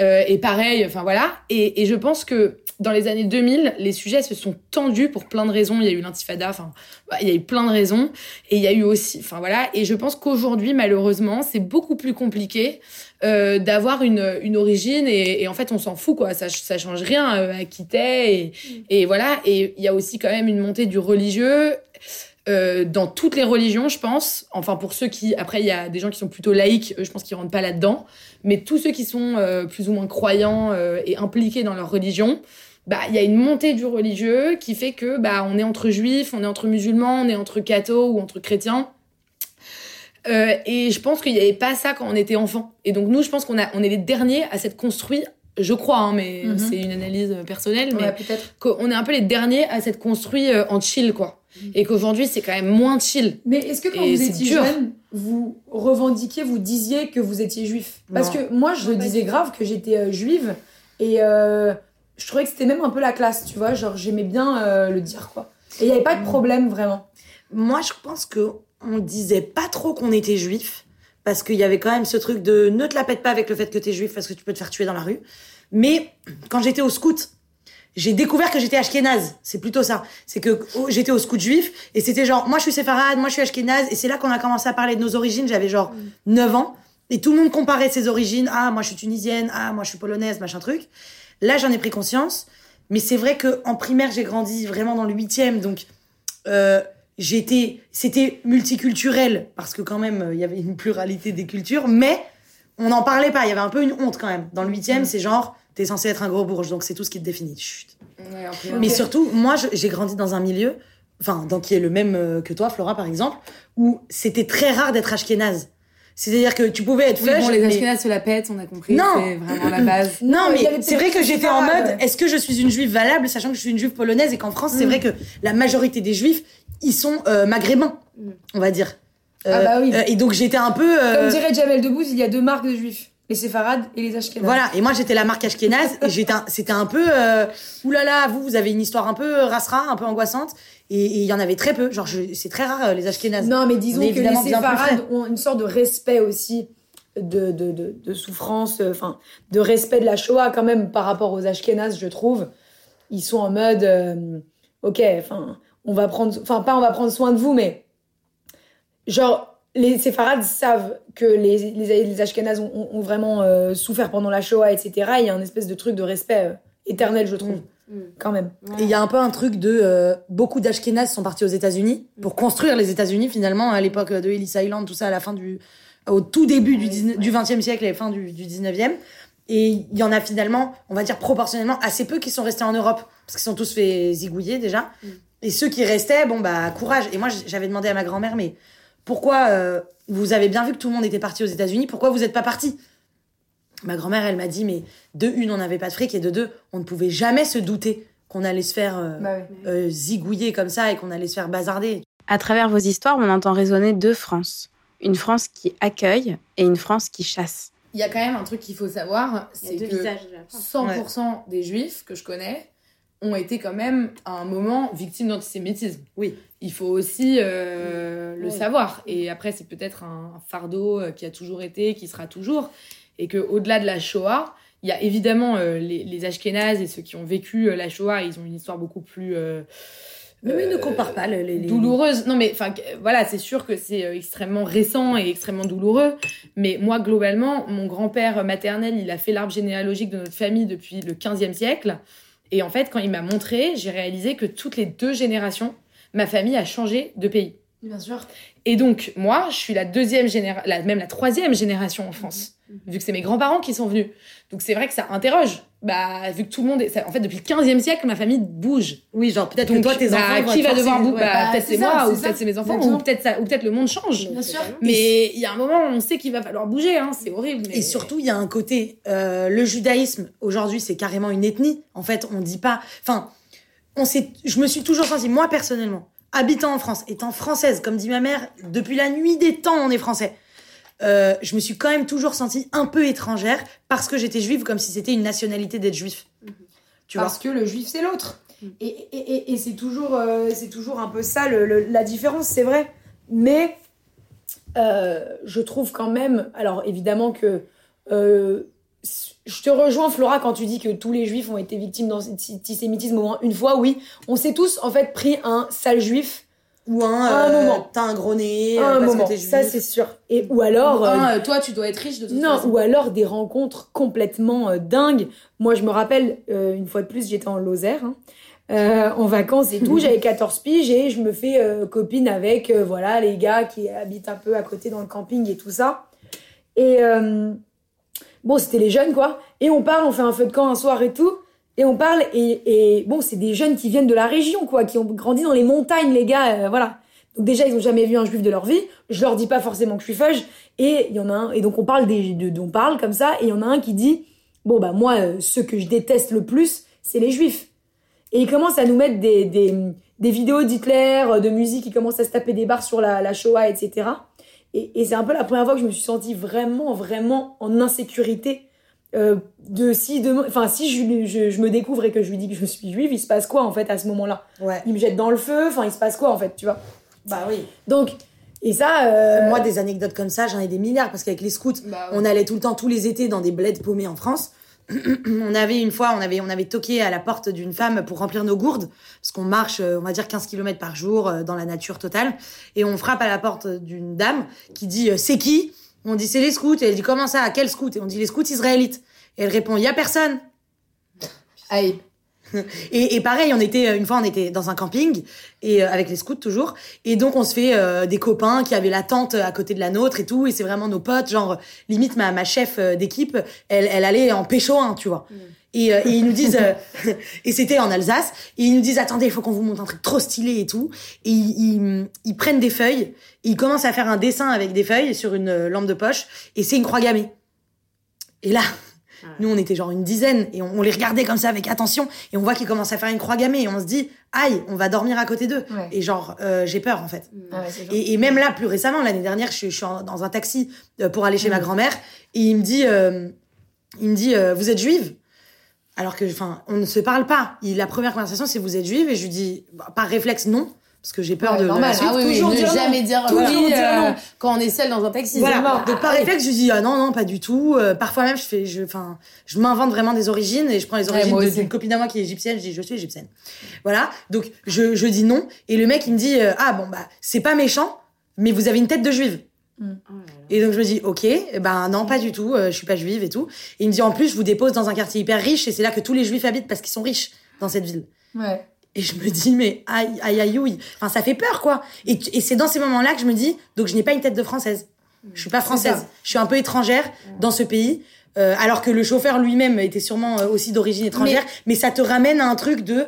Euh, et pareil, enfin voilà. Et, et je pense que dans les années 2000, les sujets se sont tendus pour plein de raisons. Il y a eu l'intifada, enfin, bah, il y a eu plein de raisons. Et il y a eu aussi, enfin voilà. Et je pense qu'aujourd'hui, malheureusement, c'est beaucoup plus compliqué euh, d'avoir une, une origine. Et, et en fait, on s'en fout, quoi. Ça, ça change rien euh, à qui t'es. Et, et voilà. Et il y a aussi quand même une montée du religieux. Euh, dans toutes les religions, je pense. Enfin, pour ceux qui, après, il y a des gens qui sont plutôt laïcs, eux, je pense qu'ils rentrent pas là-dedans. Mais tous ceux qui sont euh, plus ou moins croyants euh, et impliqués dans leur religion, bah, il y a une montée du religieux qui fait que, bah, on est entre juifs, on est entre musulmans, on est entre cathos ou entre chrétiens. Euh, et je pense qu'il n'y avait pas ça quand on était enfant. Et donc, nous, je pense qu'on a, on est les derniers à s'être construits, je crois, hein, mais Mhm. c'est une analyse personnelle, mais Ouais, peut-être. qu'on est un peu les derniers à s'être construits euh, en chill, quoi. Et qu'aujourd'hui, c'est quand même moins chill. Mais est-ce que quand Et vous étiez dur. jeune, vous revendiquiez, vous disiez que vous étiez juif? Parce Non. que moi, je le disais grave que j'étais euh, juive et euh, je trouvais que c'était même un peu la classe, tu vois. Genre, j'aimais bien euh, le dire, quoi. Et il n'y avait pas de problème, vraiment. Moi, je pense que on disait pas trop qu'on était juif parce qu'il y avait quand même ce truc de ne te la pète pas avec le fait que t'es juif parce que tu peux te faire tuer dans la rue. Mais quand j'étais au scout, j'ai découvert que j'étais ashkénaze. C'est plutôt ça. C'est que oh, j'étais au scout juif et c'était genre moi je suis séfarade, moi je suis ashkénaze et c'est là qu'on a commencé à parler de nos origines. J'avais genre 9 ans et tout le monde comparait ses origines. Ah moi je suis tunisienne, ah moi je suis polonaise, machin truc. Là j'en ai pris conscience. Mais c'est vrai que en primaire j'ai grandi vraiment dans le huitième donc euh, j'étais c'était multiculturel parce que quand même il y avait une pluralité des cultures mais on n'en parlait pas il y avait un peu une honte quand même dans le huitième c'est genre t'es censé être un gros bourge donc c'est tout ce qui te définit Chut. mais surtout moi j'ai grandi dans un milieu enfin dans qui est le même euh, que toi Flora par exemple où c'était très rare d'être ashkénaze c'est-à-dire que tu pouvais être Oui, fudge, bon, les mais- Ashkénazes se la pètent, on a compris. Non. C'est vraiment la base. non, mais c'est vrai que j'étais en mode, ouais. est-ce que je suis une juive valable, sachant que je suis une juive polonaise et qu'en France, c'est vrai que la majorité des juifs, ils sont euh, maghrébins, on va dire. Ah bah oui. euh, et donc j'étais un peu. euh, Comme dirait Jamel Debbouze, il y a deux marques de juifs. Les séfarades et les ashkénazes. Voilà, et moi j'étais la marque ashkénaze et un- c'était un peu, euh, oulala, vous, vous avez une histoire un peu rasra, un peu angoissante, et il y en avait très peu. Genre, c'est très rare euh, les ashkénazes. Non, mais disons que les séfarades ont une sorte de respect aussi de, de, de, de souffrance, euh, enfin, de respect de la Shoah quand même par rapport aux Ashkénazes, je trouve. Ils sont en mode, euh, ok, enfin, on va prendre, enfin, pas on va prendre soin de vous, mais genre, les séfarades savent que les, les, les Ashkénazes ont, ont- ont vraiment euh, souffert pendant la Shoah, etc. Il y a un espèce de truc de respect euh, éternel, je trouve, Mm. quand même. Et il y a un peu un truc de euh, beaucoup d'Ashkénazes sont partis aux États-Unis pour construire les États-Unis finalement à l'époque de Ellis Island, tout ça à la fin du au tout début du, 19 du 20e siècle et fin du, du 19e. Et il y en a finalement, on va dire proportionnellement, assez peu qui sont restés en Europe parce qu'ils sont tous fait zigouiller déjà. Et ceux qui restaient, bon bah courage. Et moi j'avais demandé à ma grand-mère, mais pourquoi euh, vous avez bien vu que tout le monde était parti aux États-Unis, pourquoi vous n'êtes pas parti? Ma grand-mère, elle m'a dit, mais de une, on n'avait pas de fric, et de deux, on ne pouvait jamais se douter qu'on allait se faire euh, Bah euh, zigouiller comme ça et qu'on allait se faire bazarder. À travers vos histoires, on entend résonner deux France. Une France qui accueille et une France qui chasse. Il y a quand même un truc qu'il faut savoir, c'est que visages de la France. 100% des juifs que je connais ont été quand même à un moment victimes d'antisémitisme. Oui. Il faut aussi euh, le Oui. savoir. Et après, c'est peut-être un, fardeau euh, qui a toujours été, qui sera toujours. Et qu'au-delà de la Shoah, il y a évidemment euh, les, les Ashkénazes et ceux qui ont vécu euh, la Shoah, ils ont une histoire beaucoup plus. Mais oui, ne compare pas les. les- douloureuse. Non, mais enfin, voilà, c'est sûr que c'est extrêmement récent et extrêmement douloureux. Mais moi, globalement, mon grand-père maternel, il a fait l'arbre généalogique de notre famille depuis le 15e siècle. Et en fait, quand il m'a montré, j'ai réalisé que toutes les deux générations, ma famille a changé de pays. Bien sûr. Et donc, moi, je suis la deuxième génération, même la troisième génération en France, vu que c'est mes grands-parents qui sont venus. Donc, c'est vrai que ça interroge. Bah, vu que tout le monde est. ça- en fait, depuis le 15e siècle, ma famille bouge. Oui, genre peut-être que toi, tes bah, enfants. qui va devoir bouger ouais. bah, Peut-être c'est moi, ou peut-être c'est mes enfants, ou peut-être ça- ou peut-être le monde change. Bien sûr. Mais il y a un moment, on sait qu'il va falloir bouger, hein, c'est horrible. Mais... Et surtout, il y a un côté, euh, le judaïsme, aujourd'hui, c'est carrément une ethnie. En fait, on dit pas. Enfin, on s'est. Je me suis toujours sentie, moi personnellement, habitant en France, étant française, comme dit ma mère, depuis la nuit des temps, on est français. Euh, je me suis quand même toujours sentie un peu étrangère parce que j'étais juive, comme si c'était une nationalité d'être juif. Tu vois Parce que le juif, c'est l'autre. Et, et, et, et c'est toujours, euh, c'est toujours un peu ça le- le- la différence, c'est vrai. Mais euh, je trouve quand même. Alors évidemment que. je te rejoins, Flora, quand tu dis que tous les juifs ont été victimes d'antisémitisme au moins une fois. Oui, on s'est tous en fait pris un sale juif Ou un. Un euh, moment. T'as un gros nez. euh, un parce moment. que t'es juif. Ça, c'est sûr. Et, ou alors. euh, Un, euh, toi, tu dois être riche de toute Non, façon. ou alors des rencontres complètement euh, dingues. Moi, je me rappelle, une fois de plus, j'étais en Lozère, hein, en vacances et tout. J'avais 14 piges et je me fais copine avec voilà, les gars qui habitent un peu à côté dans le camping et tout ça. Et bon, c'était les jeunes, quoi. Et on parle, on fait un feu de camp un soir et tout. Et on parle, et, et bon, c'est des jeunes qui viennent de la région, quoi, qui ont grandi dans les montagnes, les gars, euh, voilà. Donc déjà, ils ont jamais vu un juif de leur vie. Je leur dis pas forcément que je suis fudge. Et il y en a un, et donc on parle des, de, on parle comme ça, et il y en a un qui dit, bon bah moi, euh, ceux que je déteste le plus, c'est les juifs. Et il commence à nous mettre des, des, des vidéos d'Hitler, euh, de musique, il commence à se taper des barres sur la, la Shoah, etc. Et, et c'est un peu la première fois que je me suis sentie vraiment, vraiment en insécurité. Euh, de si demain, enfin si je, je, je me découvre et que je lui dis que je suis juive, il se passe quoi en fait à ce moment-là? Ouais. Il me jette dans le feu, enfin il se passe quoi en fait, tu vois? Bah oui. Donc, et ça, euh, Moi, des anecdotes comme ça, j'en ai des milliards parce qu'avec les scouts, Bah ouais. on allait tout le temps, tous les étés, dans des bleds paumés en France. on avait une fois, on avait, on avait toqué à la porte d'une femme pour remplir nos gourdes, parce qu'on marche, euh, on va dire 15 km par jour dans la nature totale, et on frappe à la porte d'une dame qui dit c'est qui? On dit c'est les scouts, et elle dit comment ça? Quel scout Et on dit les scouts israélites. Et elle répond il y a personne. Aïe. Et, et pareil, on était euh, une fois, on était dans un camping et euh, avec les scouts toujours. Et donc on se fait euh, des copains qui avaient la tente à côté de la nôtre et tout. Et c'est vraiment nos potes, genre limite ma, ma chef d'équipe, elle, elle allait en pécho, hein, tu vois. Et, euh, et ils nous disent, euh, et c'était en Alsace, et ils nous disent attendez, il faut qu'on vous montre un truc trop stylé et tout. Et ils, ils, ils prennent des feuilles, et ils commencent à faire un dessin avec des feuilles sur une euh, lampe de poche, et c'est une croix gammée. Et là, nous, on était genre une dizaine et on, on les regardait comme ça avec attention et on voit qu'ils commencent à faire une croix gammée et on se dit, aïe, on va dormir à côté d'eux. Ouais. Et genre, euh, j'ai peur en fait. Ah ouais, c'est genre- Et, et même là, plus récemment, l'année dernière, je, suis- je suis dans un taxi pour aller chez Mm. ma grand-mère et il me dit, il me dit, vous êtes juive? Alors que, enfin, on ne se parle pas. Il, la première conversation, c'est vous êtes juive? Et je lui dis, bah, par réflexe, non, parce que j'ai peur Ouais, de, de la normal. suite. Ah oui, oui, toujours ne dire non. jamais dire Toujours oui dire euh, non. quand on est seul dans un taxi. Voilà. mort. Donc par réflexe, je dis ah non non pas du tout. Euh, parfois même je fais je enfin je m'invente vraiment des origines et je prends les Ouais, origines aussi. d'une copine à moi qui est égyptienne. Je dis je suis égyptienne. Voilà. Donc je je dis non et le mec il me dit euh, ah bon bah c'est pas méchant mais vous avez une tête de juive. Et donc je me dis ok eh ben non pas du tout euh, je suis pas juive et tout. Et il me dit en plus je vous dépose dans un quartier hyper riche et c'est là que tous les juifs habitent parce qu'ils sont riches dans cette ville. Ouais. Et je me dis, mais aïe, aïe, aïe, ouïe. Enfin, ça fait peur, quoi. Et, c'est dans ces moments-là que je me dis, donc je n'ai pas une tête de française. Je suis pas française. ça. Je suis un peu étrangère dans ce pays. Euh, alors que le chauffeur lui-même était sûrement euh, aussi d'origine étrangère. Mais... ça te ramène à un truc de,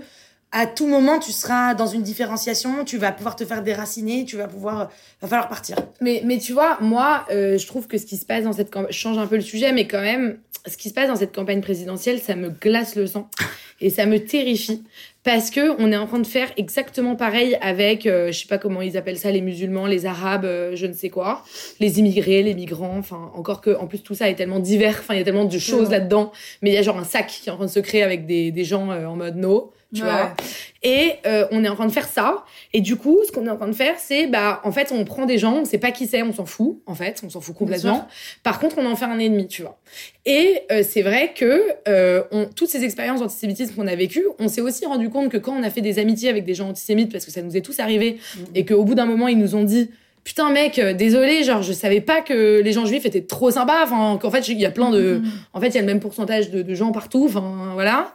à tout moment, tu seras dans une différenciation, tu vas pouvoir te faire déraciner, tu vas pouvoir, va falloir partir. Mais, mais tu vois, moi, euh, je trouve que ce qui se passe dans cette campagne, je change un peu le sujet, mais quand même, ce qui se passe dans cette campagne présidentielle, ça me glace le sang et ça me terrifie parce que on est en train de faire exactement pareil avec, euh, je sais pas comment ils appellent ça, les musulmans, les arabes, euh, je ne sais quoi, les immigrés, les migrants, enfin encore que, en plus tout ça est tellement divers, enfin il y a tellement de choses là-dedans, mais il y a genre un sac qui est en train de se créer avec des, des gens euh, en mode no, tu Ouais. vois. Et euh, on est en train de faire ça. Et du coup, ce qu'on est en train de faire, c'est, bah, en fait, on prend des gens, on sait pas qui c'est, on s'en fout, en fait, on s'en fout complètement. Par contre, on en fait un ennemi, tu vois. Et euh, c'est vrai que euh, on, toutes ces expériences d'antisémitisme qu'on a vécues, on s'est aussi rendu compte que quand on a fait des amitiés avec des gens antisémites, parce que ça nous est tous arrivé, et qu'au bout d'un moment, ils nous ont dit. Putain mec, euh, désolé, genre je savais pas que les gens juifs étaient trop sympas, enfin qu'en fait il y a plein de, en fait il y a le même pourcentage de, de gens partout, enfin voilà.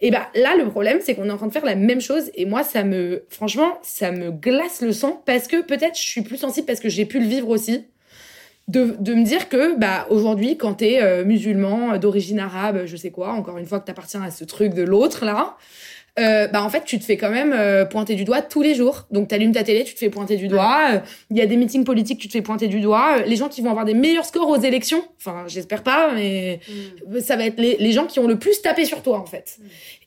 Et bah là, le problème, c'est qu'on est en train de faire la même chose. Et moi, ça me, franchement, ça me glace le sang parce que peut-être je suis plus sensible parce que j'ai pu le vivre aussi. De, de me dire que, bah, aujourd'hui, quand t'es euh, musulman, d'origine arabe, je sais quoi, encore une fois que t'appartiens à ce truc de l'autre, là, euh, bah, en fait, tu te fais quand même euh, pointer du doigt tous les jours. Donc, t'allumes ta télé, tu te fais pointer du doigt. Euh, Il y a des meetings politiques, tu te fais pointer du doigt. Euh, Les gens qui vont avoir des meilleurs scores aux élections, enfin, j'espère pas, mais ça va être les, les gens qui ont le plus tapé sur toi, en fait.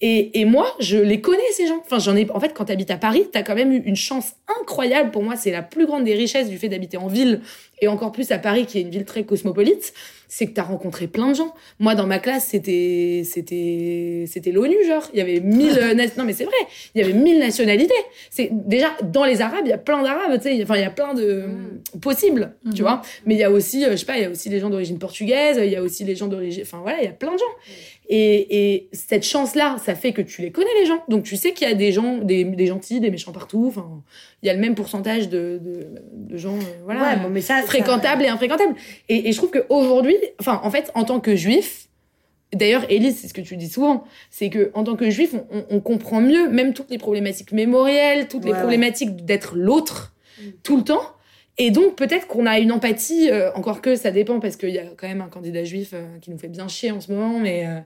Et, et moi, je les connais, ces gens. Enfin, j'en ai, en fait, quand t'habites à Paris, t'as quand même eu une chance incroyable. Pour moi, c'est la plus grande des richesses du fait d'habiter en ville et encore plus à Paris, qui est une ville très cosmopolite. C'est que t'as rencontré plein de gens. Moi, dans ma classe, c'était, c'était, c'était l'ONU, genre. Il y avait mille, euh, non, mais c'est vrai. Il y avait mille nationalités. C'est, déjà, dans les Arabes, il y a plein d'Arabes, tu sais. Enfin, il y a plein de, possibles, tu vois. Mais il y a aussi, euh, je sais pas, il y a aussi les gens d'origine portugaise, il y a aussi les gens d'origine, enfin voilà, il y a plein de gens. Et, et cette chance-là, ça fait que tu les connais, les gens. Donc tu sais qu'il y a des gens, des, des gentils, des méchants partout. Enfin, il y a le même pourcentage de, de, de gens, euh, voilà, ouais, bon, mais ça, ça- fréquentables et infréquentables. Et, et je trouve qu'aujourd'hui, enfin, en fait, en tant que juif, D'ailleurs, Élise, c'est ce que tu dis souvent, c'est que en tant que juif, on, on- on comprend mieux même toutes les problématiques mémorielles, toutes les Ouais, problématiques d'être l'autre tout le temps. Et donc, peut-être qu'on a une empathie, euh, encore que ça dépend, parce qu'il y a quand même un candidat juif euh, qui nous fait bien chier en ce moment, mais euh,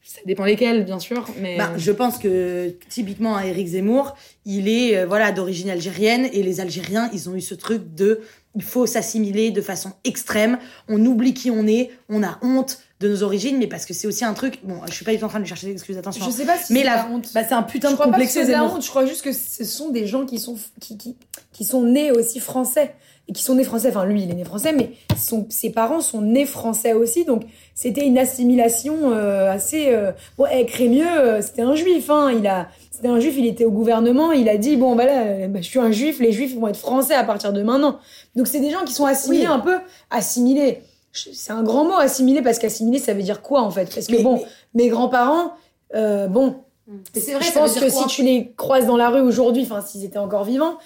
ça dépend lesquels, bien sûr. Mais Bah, je pense que typiquement Eric Zemmour, il est voilà d'origine algérienne et les Algériens, ils ont eu ce truc de il faut s'assimiler de façon extrême, on oublie qui on est, on a honte, de nos origines, mais parce que c'est aussi un truc. Bon, je suis pas du tout en train de lui chercher des excuses, attention. Je sais pas si mais c'est la la honte. bah, c'est un putain je de crois pas que complexe c'est la honte, je crois juste que ce sont des gens qui sont, qui, qui, qui sont nés aussi français. Et qui sont nés français, enfin lui il est né français, mais son, ses parents sont nés français aussi, donc c'était une assimilation euh, assez... Euh... Bon, eh, Crémieux, euh, c'était un juif, hein, il a... C'était un juif, il était au gouvernement, il a dit, bon voilà, bah, je suis un juif, les juifs vont être français à partir de maintenant. Donc c'est des gens qui sont assimilés Oui. un peu, assimilés. C'est un grand mot, assimilé, parce qu'assimilé, ça veut dire quoi en fait? Parce que Mais- bon, mais- mes grands-parents, euh, bon, Mais c'est vrai, je pense que si tu les croises dans la rue aujourd'hui, enfin s'ils étaient encore vivants,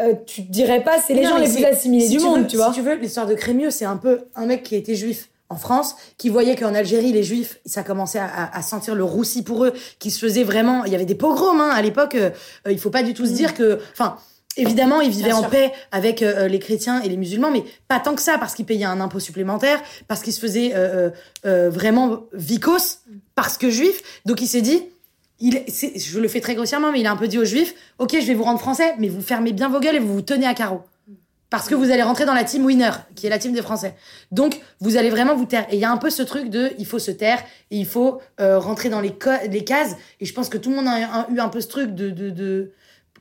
euh, tu te dirais pas c'est les Non, gens les plus assimilés si du monde, veux- tu vois. Si tu veux, l'histoire de Crémieux, c'est un peu un mec qui était juif en France, qui voyait qu'en Algérie, les juifs, ça commençait à, à- à sentir le roussi pour eux, qui se faisait vraiment. Il y avait des pogroms, hein, à l'époque. euh, euh, il faut pas du tout se Mm. dire que. Enfin. Évidemment, ils vivaient en paix avec euh, les chrétiens et les musulmans, mais pas tant que ça, parce qu'ils payaient un impôt supplémentaire, parce qu'ils se faisaient euh, euh, euh, vraiment vicos, parce que juifs. Donc il s'est dit, il, je le fais très grossièrement, mais il a un peu dit aux juifs, ok, je vais vous rendre français, mais vous fermez bien vos gueules et vous vous tenez à carreau. Parce que vous allez rentrer dans la team winner, qui est la team des Français. Donc, vous allez vraiment vous taire. Et il y a un peu ce truc de, il faut se taire et il faut euh, rentrer dans les, cases. Et je pense que tout le monde a eu un peu ce truc de, de, de-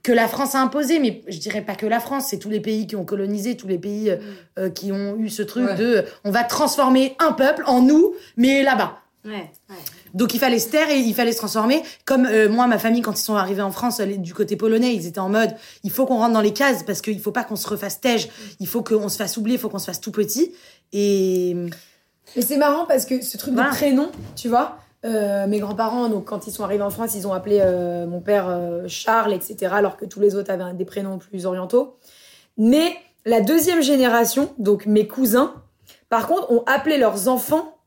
que la France a imposé, mais je dirais pas que la France, c'est tous les pays qui ont colonisé, tous les pays euh, euh, qui ont eu ce truc Ouais. de, on va transformer un peuple en nous, mais là-bas. Ouais, ouais. Donc il fallait se taire et il fallait se transformer. Comme euh, moi, ma famille, quand ils sont arrivés en France, les- du côté polonais, ils étaient en mode, il faut qu'on rentre dans les cases parce qu'il faut pas qu'on se refasse tège, il faut qu'on se fasse oublier, il faut qu'on se fasse tout petit. Et Mais c'est marrant parce que ce truc Voilà. de prénom, tu vois, euh, mes grands-parents, donc quand ils sont arrivés en France, ils ont appelé euh, mon père euh, Charles, etc., alors que tous les autres avaient des prénoms plus orientaux. Mais la deuxième génération, donc mes cousins, par contre, ont appelé leurs enfants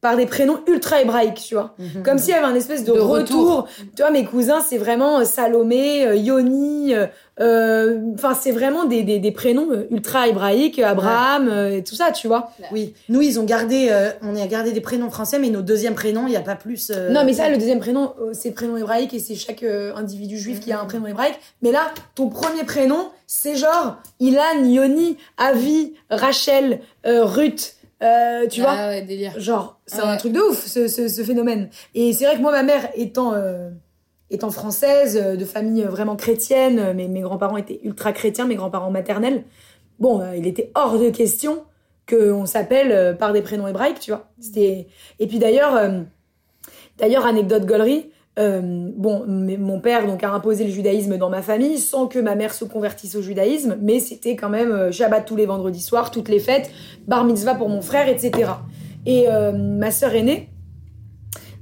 par des prénoms ultra hébraïques, tu vois. Comme s'il y avait un espèce de, De retour. retour. Tu vois, mes cousins, c'est vraiment Salomé, Yoni, euh, euh, enfin, c'est vraiment des, des, des prénoms euh, ultra hébraïques, Abraham, euh, et tout ça, tu vois. oui, nous ils ont gardé, euh, on a gardé des prénoms français, mais nos deuxièmes prénoms, il y a pas plus. euh, Non, mais ça, le deuxième prénom, euh, c'est prénom hébraïque et c'est chaque euh, individu juif qui a un prénom hébraïque. Mais là, ton premier prénom, c'est genre Ilan, Yoni, Avi, Rachel, euh, Ruth. euh, tu vois Ah ouais, délire. Genre, c'est Ouais. un truc de ouf, ce, ce, ce phénomène. Et c'est vrai que moi, ma mère, étant, euh, étant française, euh, de famille vraiment chrétienne, euh, mes, grands-parents étaient ultra chrétiens, mes grands-parents maternels, bon, euh, il était hors de question qu'on s'appelle euh, par des prénoms hébraïques, tu vois. Et puis d'ailleurs, euh, anecdote gaulerie, euh, bon, mon père donc a imposé le judaïsme dans ma famille sans que ma mère se convertisse au judaïsme, mais c'était quand même euh, Shabbat tous les vendredis soirs, toutes les fêtes, bar mitzvah pour mon frère, etc. Et euh, ma sœur aînée,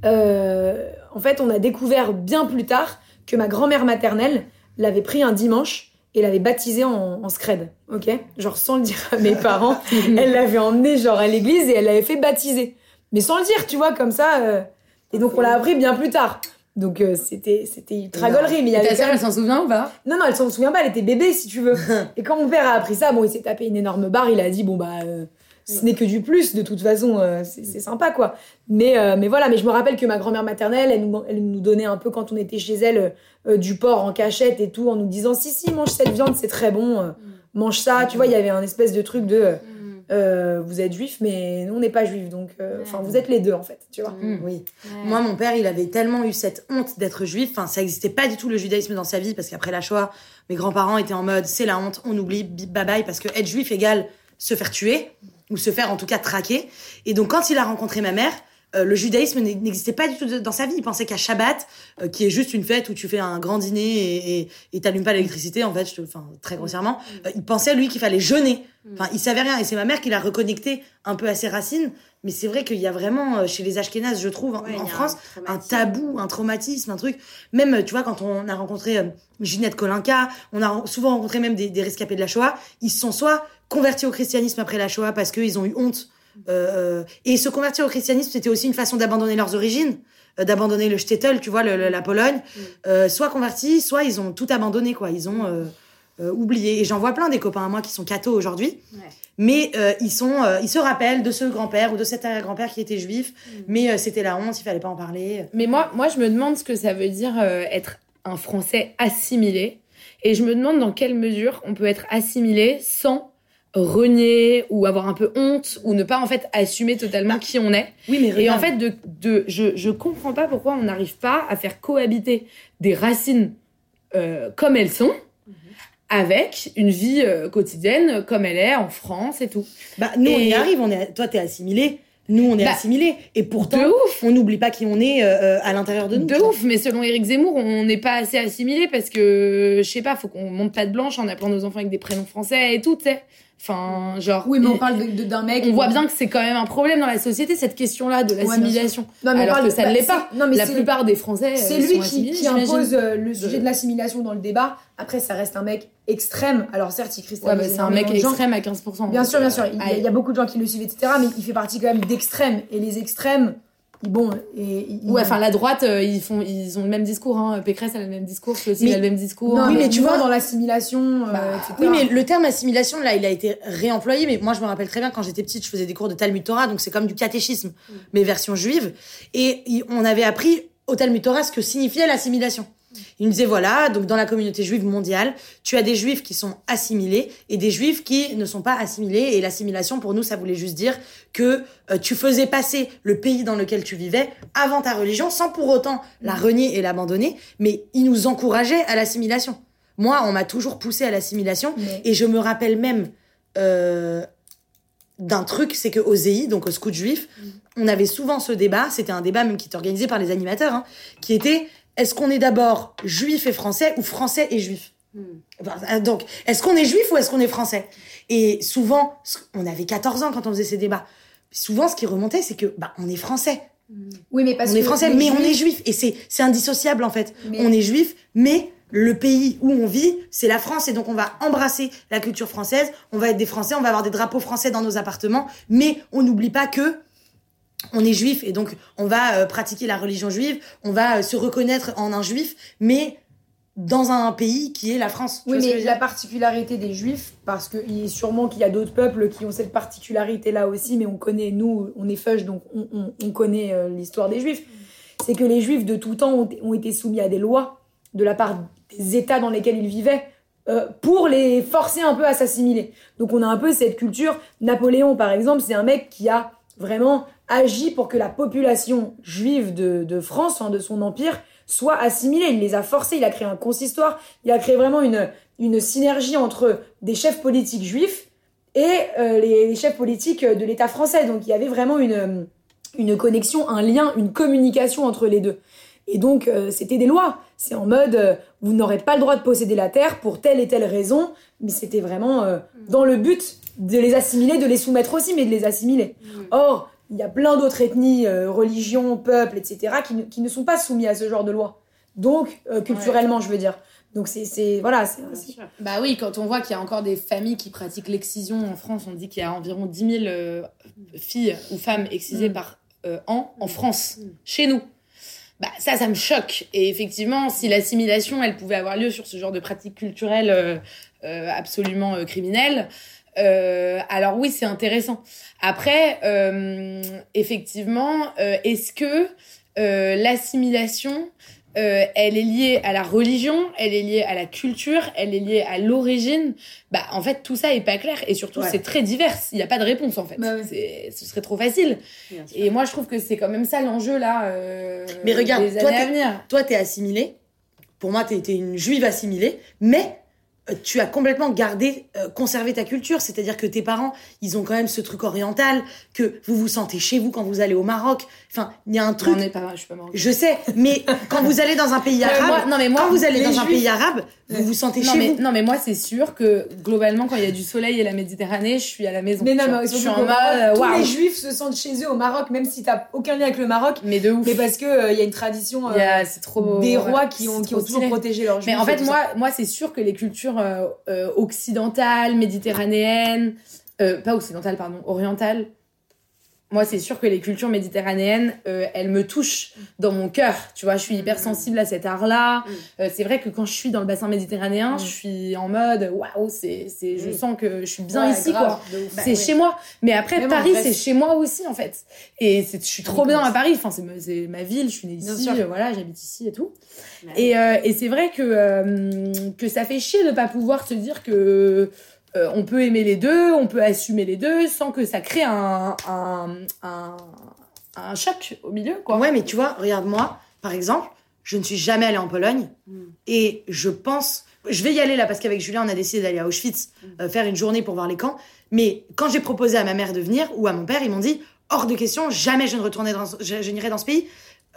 euh, en fait, on a découvert bien plus tard que ma grand-mère maternelle l'avait pris un dimanche et l'avait baptisé en, en scred, ok? Genre sans le dire à mes parents, elle l'avait emmené genre à l'église et elle l'avait fait baptiser. Mais sans le dire, tu vois, comme ça. euh, Et donc on l'a appris bien plus tard. Donc euh, c'était c'était ultra gaulerie, mais il y avait ta même- elle s'en souvient ou pas? Non, non, elle s'en souvient pas, elle était bébé, si tu veux. et quand mon père a appris ça, bon, il s'est tapé une énorme barre, il a dit, bon, bah, euh, ce n'est que du plus, de toute façon, euh, c'est sympa, quoi. Mais, euh, mais voilà, mais je me rappelle que ma grand-mère maternelle, elle nous, elle nous donnait un peu, quand on était chez elle, euh, du porc en cachette et tout, en nous disant, si, si, mange cette viande, c'est très bon, euh, mange ça. Tu vois, il y avait un espèce de truc de, euh, euh, vous êtes juif, mais nous, on n'est pas juif, donc, euh, enfin, vous êtes les deux, en fait, tu vois. Mm. Oui. Moi, mon père, il avait tellement eu cette honte d'être juif. Enfin, ça existait pas du tout le judaïsme dans sa vie parce qu'après la Shoah, mes grands-parents étaient en mode c'est la honte, on oublie, bip, bye bye, parce que être juif égale se faire tuer ou se faire en tout cas traquer. Et donc, quand il a rencontré ma mère, euh, le judaïsme n'e- n'existait pas du tout dans sa vie. Il pensait qu'à Shabbat, euh, qui est juste une fête où tu fais un grand dîner et- et t'allumes pas l'électricité, en fait, je te, enfin, très grossièrement, euh, il pensait, lui, qu'il fallait jeûner. Enfin, il savait rien. Et c'est ma mère qui l'a reconnecté un peu à ses racines. Mais c'est vrai qu'il y a vraiment, euh, chez les Ashkénazes, je trouve, en- Ouais, France, un tabou, un traumatisme, un truc. Même, tu vois, quand on a rencontré euh, Ginette Kolinka, on a souvent rencontré même des, des rescapés de la Shoah, ils se sont soit convertis au christianisme après la Shoah parce qu'ils ont eu honte. euh, et se convertir au christianisme, c'était aussi une façon d'abandonner leurs origines, euh, d'abandonner le shtetl, tu vois, le- le- la Pologne. Euh, soit convertis, soit ils ont tout abandonné, quoi. Ils ont euh, euh, oublié. Et j'en vois plein des copains à moi qui sont cathos aujourd'hui. Ouais. Mais euh, ils sont, euh, ils se rappellent de ce grand-père ou de cet arrière-grand-père qui était juif, mais euh, c'était la honte, il fallait pas en parler. Mais moi, moi, je me demande ce que ça veut dire euh, être un Français assimilé. Et je me demande dans quelle mesure on peut être assimilé sans renier ou avoir un peu honte ou ne pas en fait assumer totalement qui on est. Oui, mais Et en regarde. fait, de, de, je, je comprends pas pourquoi on n'arrive pas à faire cohabiter des racines euh, comme elles sont avec une vie euh, quotidienne comme elle est en France et tout. Bah, nous, on y arrive. On est, toi, t'es assimilé. Nous, on est Bah, assimilés. Et pourtant, ouf on n'oublie pas qui on est euh, à l'intérieur de nous. De ouf, mais selon Éric Zemmour, on n'est pas assez assimilé parce que, je sais pas, faut qu'on monte pas de blanche en appelant nos enfants avec des prénoms français et tout, tu sais. Enfin, genre. Oui, mais on parle d'un mec. on voit bien que c'est quand même un problème dans la société, cette question-là de l'assimilation. Non, mais on alors parle que ça ne bah, l'est pas. Non, mais la plupart des Français. C'est euh, lui qui, qui impose euh, le sujet De- l'assimilation dans le débat. Après, ça reste un mec extrême. Alors certes, il Ouais, cristallise bah, c'est un mec extrême à 15%. Bien sûr, bien sûr. Il y, a, il y a beaucoup de gens qui le suivent, etc. Mais il fait partie quand même d'extrêmes. Et les extrêmes, bon, et, ils- Ouais, enfin, la droite, euh, ils, font, ils ont le même discours. Hein. Pécresse a le même discours, Clotilde Mais- a le même discours. Non, Oui, mais, mais tu vois, dans l'assimilation, euh, Bah. Oui, mais le terme assimilation, là, il a été réemployé. Mais moi, je me rappelle très bien quand j'étais petite, je faisais des cours de Talmud Torah, donc c'est comme du catéchisme, mais version juive. Et on avait appris au Talmud Torah ce que signifiait l'assimilation. Il nous disait voilà, donc dans la communauté juive mondiale, tu as des juifs qui sont assimilés et des juifs qui ne sont pas assimilés. Et l'assimilation, pour nous, ça voulait juste dire que euh, tu faisais passer le pays dans lequel tu vivais avant ta religion, sans pour autant la renier et l'abandonner. Mais il nous encourageait à l'assimilation. Moi, on m'a toujours poussé à l'assimilation. Mais- Et je me rappelle même euh, d'un truc, c'est qu'au ZEI, donc au scout juif, on avait souvent ce débat, c'était un débat même qui était organisé par les animateurs, hein, qui était est-ce qu'on est d'abord juif et français ou français et juif Enfin, euh, Donc, est-ce qu'on est juif ou est-ce qu'on est français? Et souvent, on avait 14 ans quand on faisait ces débats. Souvent, ce qui remontait, c'est que bah, on est français. Oui, mais parce on est français, mais on est juif. Et c'est c'est indissociable, en fait. Mais- On est juif, mais le pays où on vit, c'est la France. Et donc, on va embrasser la culture française. On va être des Français, on va avoir des drapeaux français dans nos appartements. Mais on n'oublie pas que on est juif. Et donc, on va euh, pratiquer la religion juive. On va euh, se reconnaître en un juif, mais dans un pays qui est la France. Oui, mais la particularité des juifs, parce que il est sûrement qu'il y a d'autres peuples qui ont cette particularité-là aussi, mais on connaît, nous, on est feuge, donc on, on- on connaît euh, l'histoire des juifs, c'est que les juifs de tout temps ont, ont été soumis à des lois de la part des États dans lesquels ils vivaient. euh, pour les forcer un peu à s'assimiler. Donc on a un peu cette culture. Napoléon, par exemple, c'est un mec qui a vraiment agi pour que la population juive de, de France, enfin, de son empire, soit assimilée. Il les a forcés, il a créé un consistoire, il a créé vraiment une, une synergie entre des chefs politiques juifs et euh, les, les chefs politiques de l'État français. Donc il y avait vraiment une, une connexion, un lien, une communication entre les deux. Et donc euh, c'était des lois. C'est en mode euh, vous n'aurez pas le droit de posséder la terre pour telle et telle raison, mais c'était vraiment euh, dans le but de les assimiler, de les soumettre aussi, mais de les assimiler. Or, il y a plein d'autres ethnies, euh, religions, peuples, etc., qui ne, qui ne sont pas soumis à ce genre de loi. Donc, euh, culturellement, je veux dire. Donc, c'est, voilà, c'est, Bah oui, quand on voit qu'il y a encore des familles qui pratiquent l'excision en France, on dit qu'il y a environ 10 000 euh, filles ou femmes excisées Mm. par an en France, chez nous. Bah ça, ça me choque. Et effectivement, si l'assimilation, elle pouvait avoir lieu sur ce genre de euh, euh, absolument criminelles, euh, alors oui, c'est intéressant. Après, euh, effectivement, euh, est-ce que euh, l'assimilation euh, elle est liée à la religion, elle est liée à la culture, elle est liée à l'origine? Bah, en fait, tout ça est pas clair et surtout, Ouais. c'est très divers. Il n'y a pas de réponse en fait. Bah ouais. Ce serait trop facile. Et moi, je trouve que c'est quand même ça l'enjeu là. euh, Mais regarde, des toi, années t'es- venir. Toi, t'es assimilée. Pour moi, t'es une juive assimilée. Mais tu as complètement gardé, euh, conservé ta culture. C'est-à-dire que tes parents, ils ont quand même ce truc oriental, que vous vous sentez chez vous quand vous allez au Maroc. Enfin, il y a un truc. On est pas, je suis pas marocaine. Je sais, mais quand vous allez dans un pays Non, mais arabe, moi- non, mais moi, quand vous allez dans un pays arabe, vous vous sentez Non chez mais, vous. non mais moi c'est sûr que globalement quand il y a du soleil et la Méditerranée je suis à la maison Mais non, mais je suis en mode euh, tous les juifs se sentent chez eux au Maroc, même si t'as aucun lien avec le Maroc, mais de ouf mais parce que euh, il y a une tradition euh, c'est trop des ouais, rois qui ont, qui ont toujours protégé leurs juifs. Mais en fait, moi, moi c'est sûr que les cultures euh, euh, occidentales, méditerranéennes, euh, pas occidentales, pardon, orientales, moi, c'est sûr que les cultures méditerranéennes, euh, elles me touchent dans mon cœur. Tu vois, je suis hyper sensible à cet art-là. Euh, c'est vrai que quand je suis dans le bassin méditerranéen, je suis en mode waouh, c'est, c'est, je sens que je suis bien Ouais, ici, grave, quoi. c'est Bah, oui. chez moi. Mais après, Paris, c'est chez moi aussi, en fait. Et c'est, je suis trop bien à Paris. Enfin, c'est, ma- c'est ma ville, je suis née ici, euh, voilà, j'habite ici et tout. Et, euh, et c'est vrai que, que ça fait chier de pas pouvoir se dire que euh, on peut aimer les deux, on peut assumer les deux sans que ça crée un, un, un, un choc au milieu, quoi. Ouais, mais tu vois, regarde-moi, par exemple, je ne suis jamais allée en Pologne et je pense. Je vais y aller là parce qu'avec Julien, on a décidé d'aller à Auschwitz euh, faire une journée pour voir les camps. Mais quand j'ai proposé à ma mère de venir ou à mon père, ils m'ont dit hors de question, jamais je ne retournerai dans, je, je n'irai dans ce pays.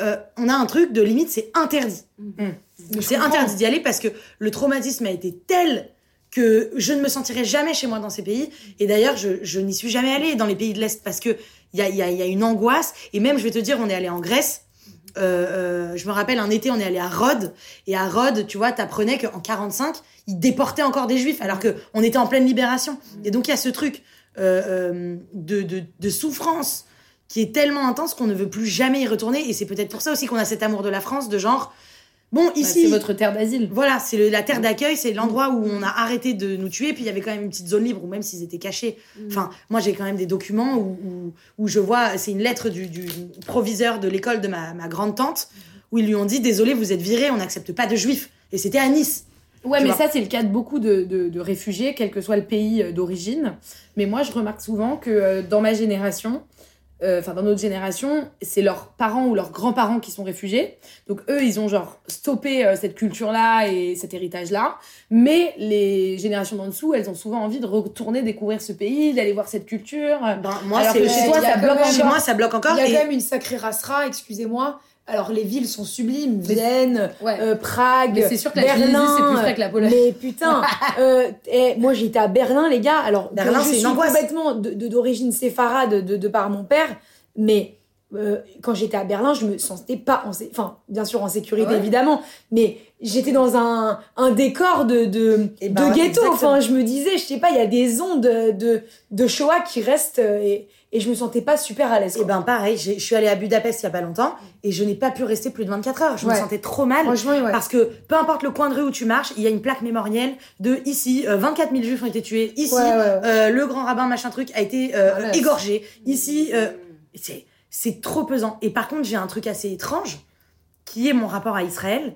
Euh, on a un truc de limite, c'est interdit. C'est interdit d'y aller parce que le traumatisme a été tel que je ne me sentirai jamais chez moi dans ces pays. Et d'ailleurs, je, n'y suis jamais allée dans les pays de l'Est parce que il y a, y, a, y a une angoisse. Et même, je vais te dire, on est allé en Grèce. Euh, euh, je me rappelle un été, on est allé à Rhodes. Et à Rhodes, tu vois, t'apprenais qu'en 45, ils déportaient encore des juifs alors que on était en pleine libération. Et donc, il y a ce truc euh, de souffrance qui est tellement intense qu'on ne veut plus jamais y retourner. Et c'est peut-être pour ça aussi qu'on a cet amour de la France, de genre, bon, Bah, ici, c'est votre terre d'asile. voilà, c'est la terre d'accueil, c'est l'endroit où on a arrêté de nous tuer. Puis il y avait quand même une petite zone libre, où même s'ils étaient cachés. Enfin, moi j'ai quand même des documents où, où, où je vois, c'est une lettre du, du proviseur de l'école de ma, ma grande tante, où ils lui ont dit Désolé, vous êtes viré, on n'accepte pas de juifs. Et c'était à Nice. Ouais, Tu mais ça, c'est le cas de beaucoup de, de, de réfugiés, quel que soit le pays euh, d'origine. Mais moi, je remarque souvent que euh, dans ma génération, euh, enfin dans notre génération, c'est leurs parents ou leurs grands-parents qui sont réfugiés. Donc eux, ils ont genre stoppé euh, cette culture-là et cet héritage-là. Mais les générations d'en dessous, elles ont souvent envie de retourner découvrir ce pays, d'aller voir cette culture. Ben, moi, Alors c'est que chez toi, ça bloque chez moi, ça bloque encore. Il y a et- quand même une sacrée racera, excusez-moi. Alors les villes sont sublimes, Vienne, Ouais. euh, Prague, Mais c'est sûr que Berlin. c'est plus vrai que la Pologne. Mais putain, euh, eh, moi j'étais à Berlin, les gars. Alors Berlin, je suis complètement d'origine séfarade de, de par mon père, mais euh, quand j'étais à Berlin, je me sentais pas en, enfin bien sûr en sécurité ouais évidemment, mais j'étais dans un, un décor de de, Eh de ben, ghetto. exactement. Enfin, je me disais, je sais pas, il y a des ondes de de, de Shoah qui restent euh, et, et je me sentais pas super à l'aise. Et quoi. ben pareil, je suis allée à Budapest il y a pas longtemps et je n'ai pas pu rester plus de 24 heures. Je me sentais trop mal. Franchement, ouais. Parce que peu importe le coin de rue où tu marches, il y a une plaque mémorielle de ici, euh, 24 000 juifs ont été tués, ici, Ouais, euh, le grand rabbin machin truc a été euh, Ah égorgé, ici, euh, c'est c'est trop pesant. Et par contre, j'ai un truc assez étrange qui est mon rapport à Israël.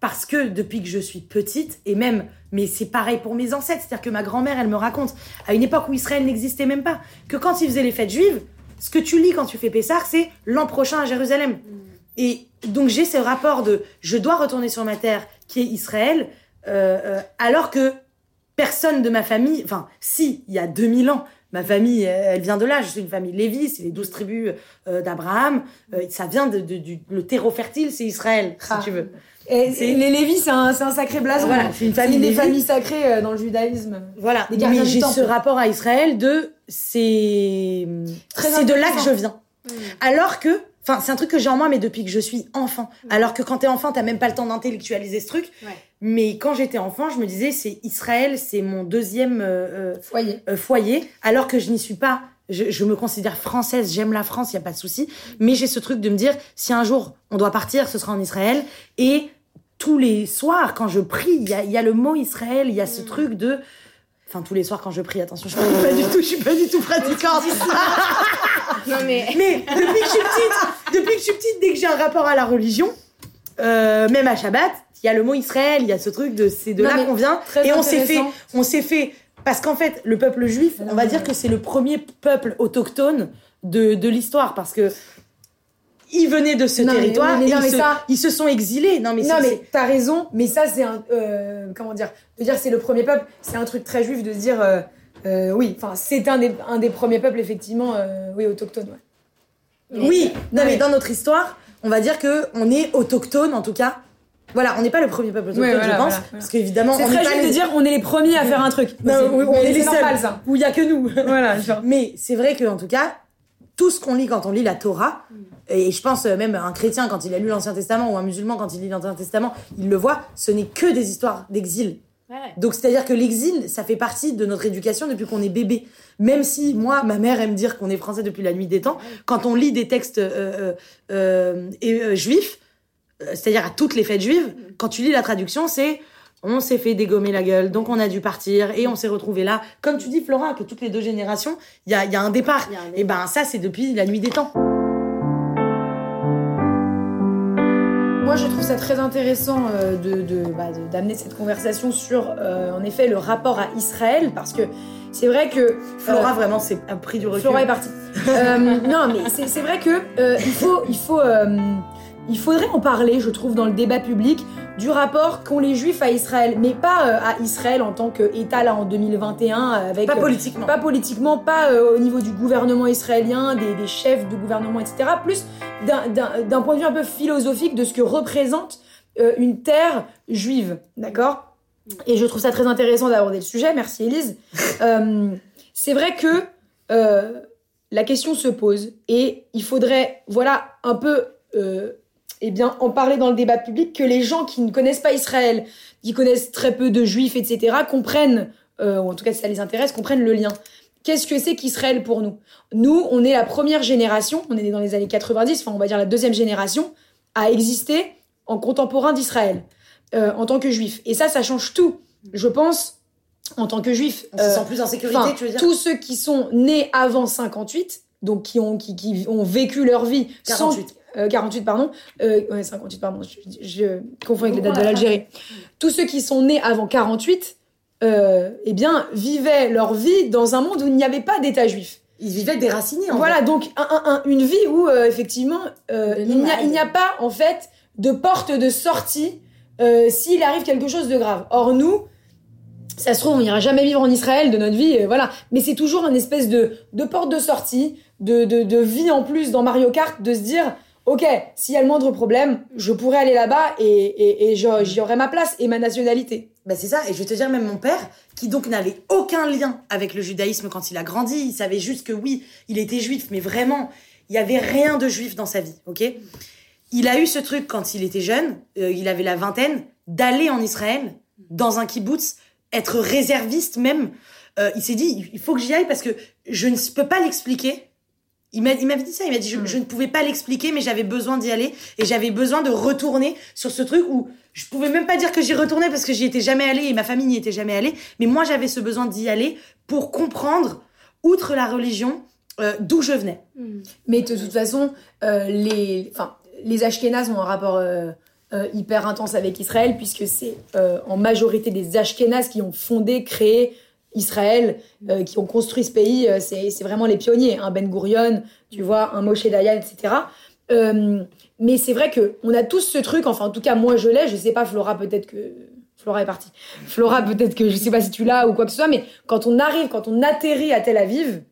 Parce que depuis que je suis petite, et même, mais c'est pareil pour mes ancêtres, c'est-à-dire que ma grand-mère, elle me raconte, à une époque où Israël n'existait même pas, que quand ils faisaient les fêtes juives, ce que tu lis quand tu fais Pessah, c'est l'an prochain à Jérusalem. Et donc j'ai ce rapport de je dois retourner sur ma terre qui est Israël, euh, euh, alors que personne de ma famille, enfin si, il y a 2000 ans, ma famille, elle vient de là, je suis une famille Lévi, c'est les douze tribus euh, d'Abraham, Euh, ça vient de, de- du le terreau fertile, c'est Israël, si Ah. tu veux. Et les Lévis, c'est un, un sacré blason. Voilà, c'est une famille des Lévi. familles sacrées euh, dans le judaïsme. Voilà, mais j'ai ce rapport à Israël de c'est c'est de là que je viens. Alors que enfin c'est un truc que j'ai en moi mais depuis que je suis enfant. Alors que quand t'es enfant, t'as même pas le temps d'intellectualiser ce truc. Ouais. Mais quand j'étais enfant, je me disais c'est Israël, c'est mon deuxième euh, euh, Foyer. euh, foyer, alors que je n'y suis pas. Je, je me considère française, j'aime la France, il y a pas de souci. Mais j'ai ce truc de me dire, si un jour on doit partir, ce sera en Israël. Et tous les soirs, quand je prie, il y a, il y a le mot Israël, il y a ce truc de... Enfin, tous les soirs quand je prie, attention, je suis pas du tout, je suis pas du tout pratiquante. Non, mais. Mais depuis que je suis petite, depuis que je suis petite, dès que j'ai un rapport à la religion, euh, même à Shabbat, il y a le mot Israël, il y a ce truc de c'est de Non, là qu'on vient. Et on s'est fait, on s'est fait, parce qu'en fait, le peuple juif, on va dire que c'est le premier peuple autochtone de, de l'histoire, parce que ils venaient de ce Non, mais- territoire, oui, mais et ils, mais se, ça- ils se sont exilés. Non mais, Non, mais t'as raison, mais ça, c'est un. euh, comment dire De dire c'est le premier peuple, c'est un truc très juif de se dire. euh, euh, oui, enfin, c'est un des, un des premiers peuples, effectivement, euh, oui, autochtones, ouais. oui, non Ouais. mais dans notre histoire, on va dire que on est autochtone en tout cas. Voilà, on n'est pas le premier peuple autochtone, Ouais, voilà, je pense, voilà, voilà. parce qu'évidemment, C'est très juste les- de dire on est les premiers à faire un truc. Non, C'est- oui, on mais est les seuls. ça. Où il y a que nous. Voilà, genre. Mais c'est vrai que en tout cas, tout ce qu'on lit quand on lit la Torah, et je pense euh, même un chrétien quand il a lu l'Ancien Testament ou un musulman quand il lit l'Ancien Testament, il le voit, ce n'est que des histoires d'exil. Ouais. Donc c'est-à-dire que l'exil, ça fait partie de notre éducation depuis qu'on est bébé. Même si moi, ma mère aime dire qu'on est français depuis la nuit des temps, quand on lit des textes euh, euh, juifs, c'est-à-dire à toutes les fêtes juives, quand tu lis la traduction, c'est on s'est fait dégommer la gueule, donc on a dû partir et on s'est retrouvé là. Comme tu dis, Flora, que toutes les deux générations, il y a, y a un départ. Y a un Et ben ça, c'est depuis la nuit des temps. Moi, je trouve ça très intéressant euh, de, de- bah, de- d'amener cette conversation sur, euh, en effet, le rapport à Israël, parce que c'est vrai que Flora, Euh, vraiment, c'est un prix du recul. Flora est partie. Euh, non, mais c'est c'est vrai que euh, il faut, il faut, euh, il faudrait en parler, je trouve, dans le débat public du rapport qu'ont les Juifs à Israël, mais pas euh, à Israël en tant qu'État là en 2021 avec Pas euh, politiquement. pas politiquement, pas euh, au niveau du gouvernement israélien, des, des chefs de gouvernement, etc. Plus d'un- point de vue un peu philosophique de ce que représente une terre juive, d'accord? Et je trouve ça très intéressant d'aborder le sujet. Merci Élise. Euh, c'est vrai que la question se pose et il faudrait, voilà, un peu, eh bien, en parler dans le débat public que les gens qui ne connaissent pas Israël, qui connaissent très peu de juifs, etc., comprennent, euh, ou en tout cas si ça les intéresse, comprennent le lien. Qu'est-ce que c'est qu'Israël pour nous? Nous, on est la première génération, on est né dans les années 90, enfin on va dire la deuxième génération, à exister en contemporain d'Israël, euh, en tant que juif. Et ça, ça change tout, je pense, en tant que juif. On se Euh, sent plus en sécurité, tu veux dire? tous ceux qui sont nés avant 58, donc qui ont, qui, qui ont vécu leur vie 48. sans... euh, 48, pardon. Euh, ouais, 58, pardon. Je, je confonds avec les dates de l'Algérie. Tous ceux qui sont nés avant 48, euh, eh bien, vivaient leur vie dans un monde où il n'y avait pas d'État juif. Ils vivaient déracinés, en Voilà, donc un- un- un- une vie où, euh, effectivement, euh, il n'y a, pas, en fait, de porte de sortie euh, s'il arrive quelque chose de grave. Or, nous, ça se trouve, on n'ira jamais vivre en Israël de notre vie, euh, voilà. Mais c'est toujours une espèce de, de porte de sortie, de, de, de vie en plus dans Mario Kart, de se dire, ok, s'il y a le moindre problème, je pourrais aller là-bas et, j'y aurai ma place et ma nationalité. Bah c'est ça, et je vais te dire même mon père, qui donc n'avait aucun lien avec le judaïsme quand il a grandi, il savait juste que oui, il était juif, mais vraiment, il y avait rien de juif dans sa vie, ok? Il a eu ce truc quand il était jeune, euh, il avait la vingtaine, d'aller en Israël, dans un kibbutz, être réserviste même. Euh, il s'est dit, il faut que j'y aille parce que je ne peux pas l'expliquer. Il m'a- il m'avait dit ça, il m'a dit, je, je ne pouvais pas l'expliquer, mais j'avais besoin d'y aller, et j'avais besoin de retourner sur ce truc où je pouvais même pas dire que j'y retournais parce que j'y étais jamais allée et ma famille n'y était jamais allée, mais moi j'avais ce besoin d'y aller pour comprendre, outre la religion, euh, d'où je venais. Mais de toute façon, euh, les, enfin, les Ashkénazes ont un rapport euh, euh, hyper intense avec Israël, puisque c'est euh, en majorité des Ashkénazes qui ont fondé, créé Israël, euh, qui ont construit ce pays. Euh, c'est vraiment les pionniers. Un Ben Gurion, tu vois, un Moshe Dayan, etc. Euh, mais c'est vrai que on a tous ce truc, enfin en tout cas moi je l'ai, je sais pas Flora peut-être que Flora est partie. Flora peut-être que je sais pas si tu l'as ou quoi que ce soit, mais quand on arrive, quand on atterrit à Tel Aviv,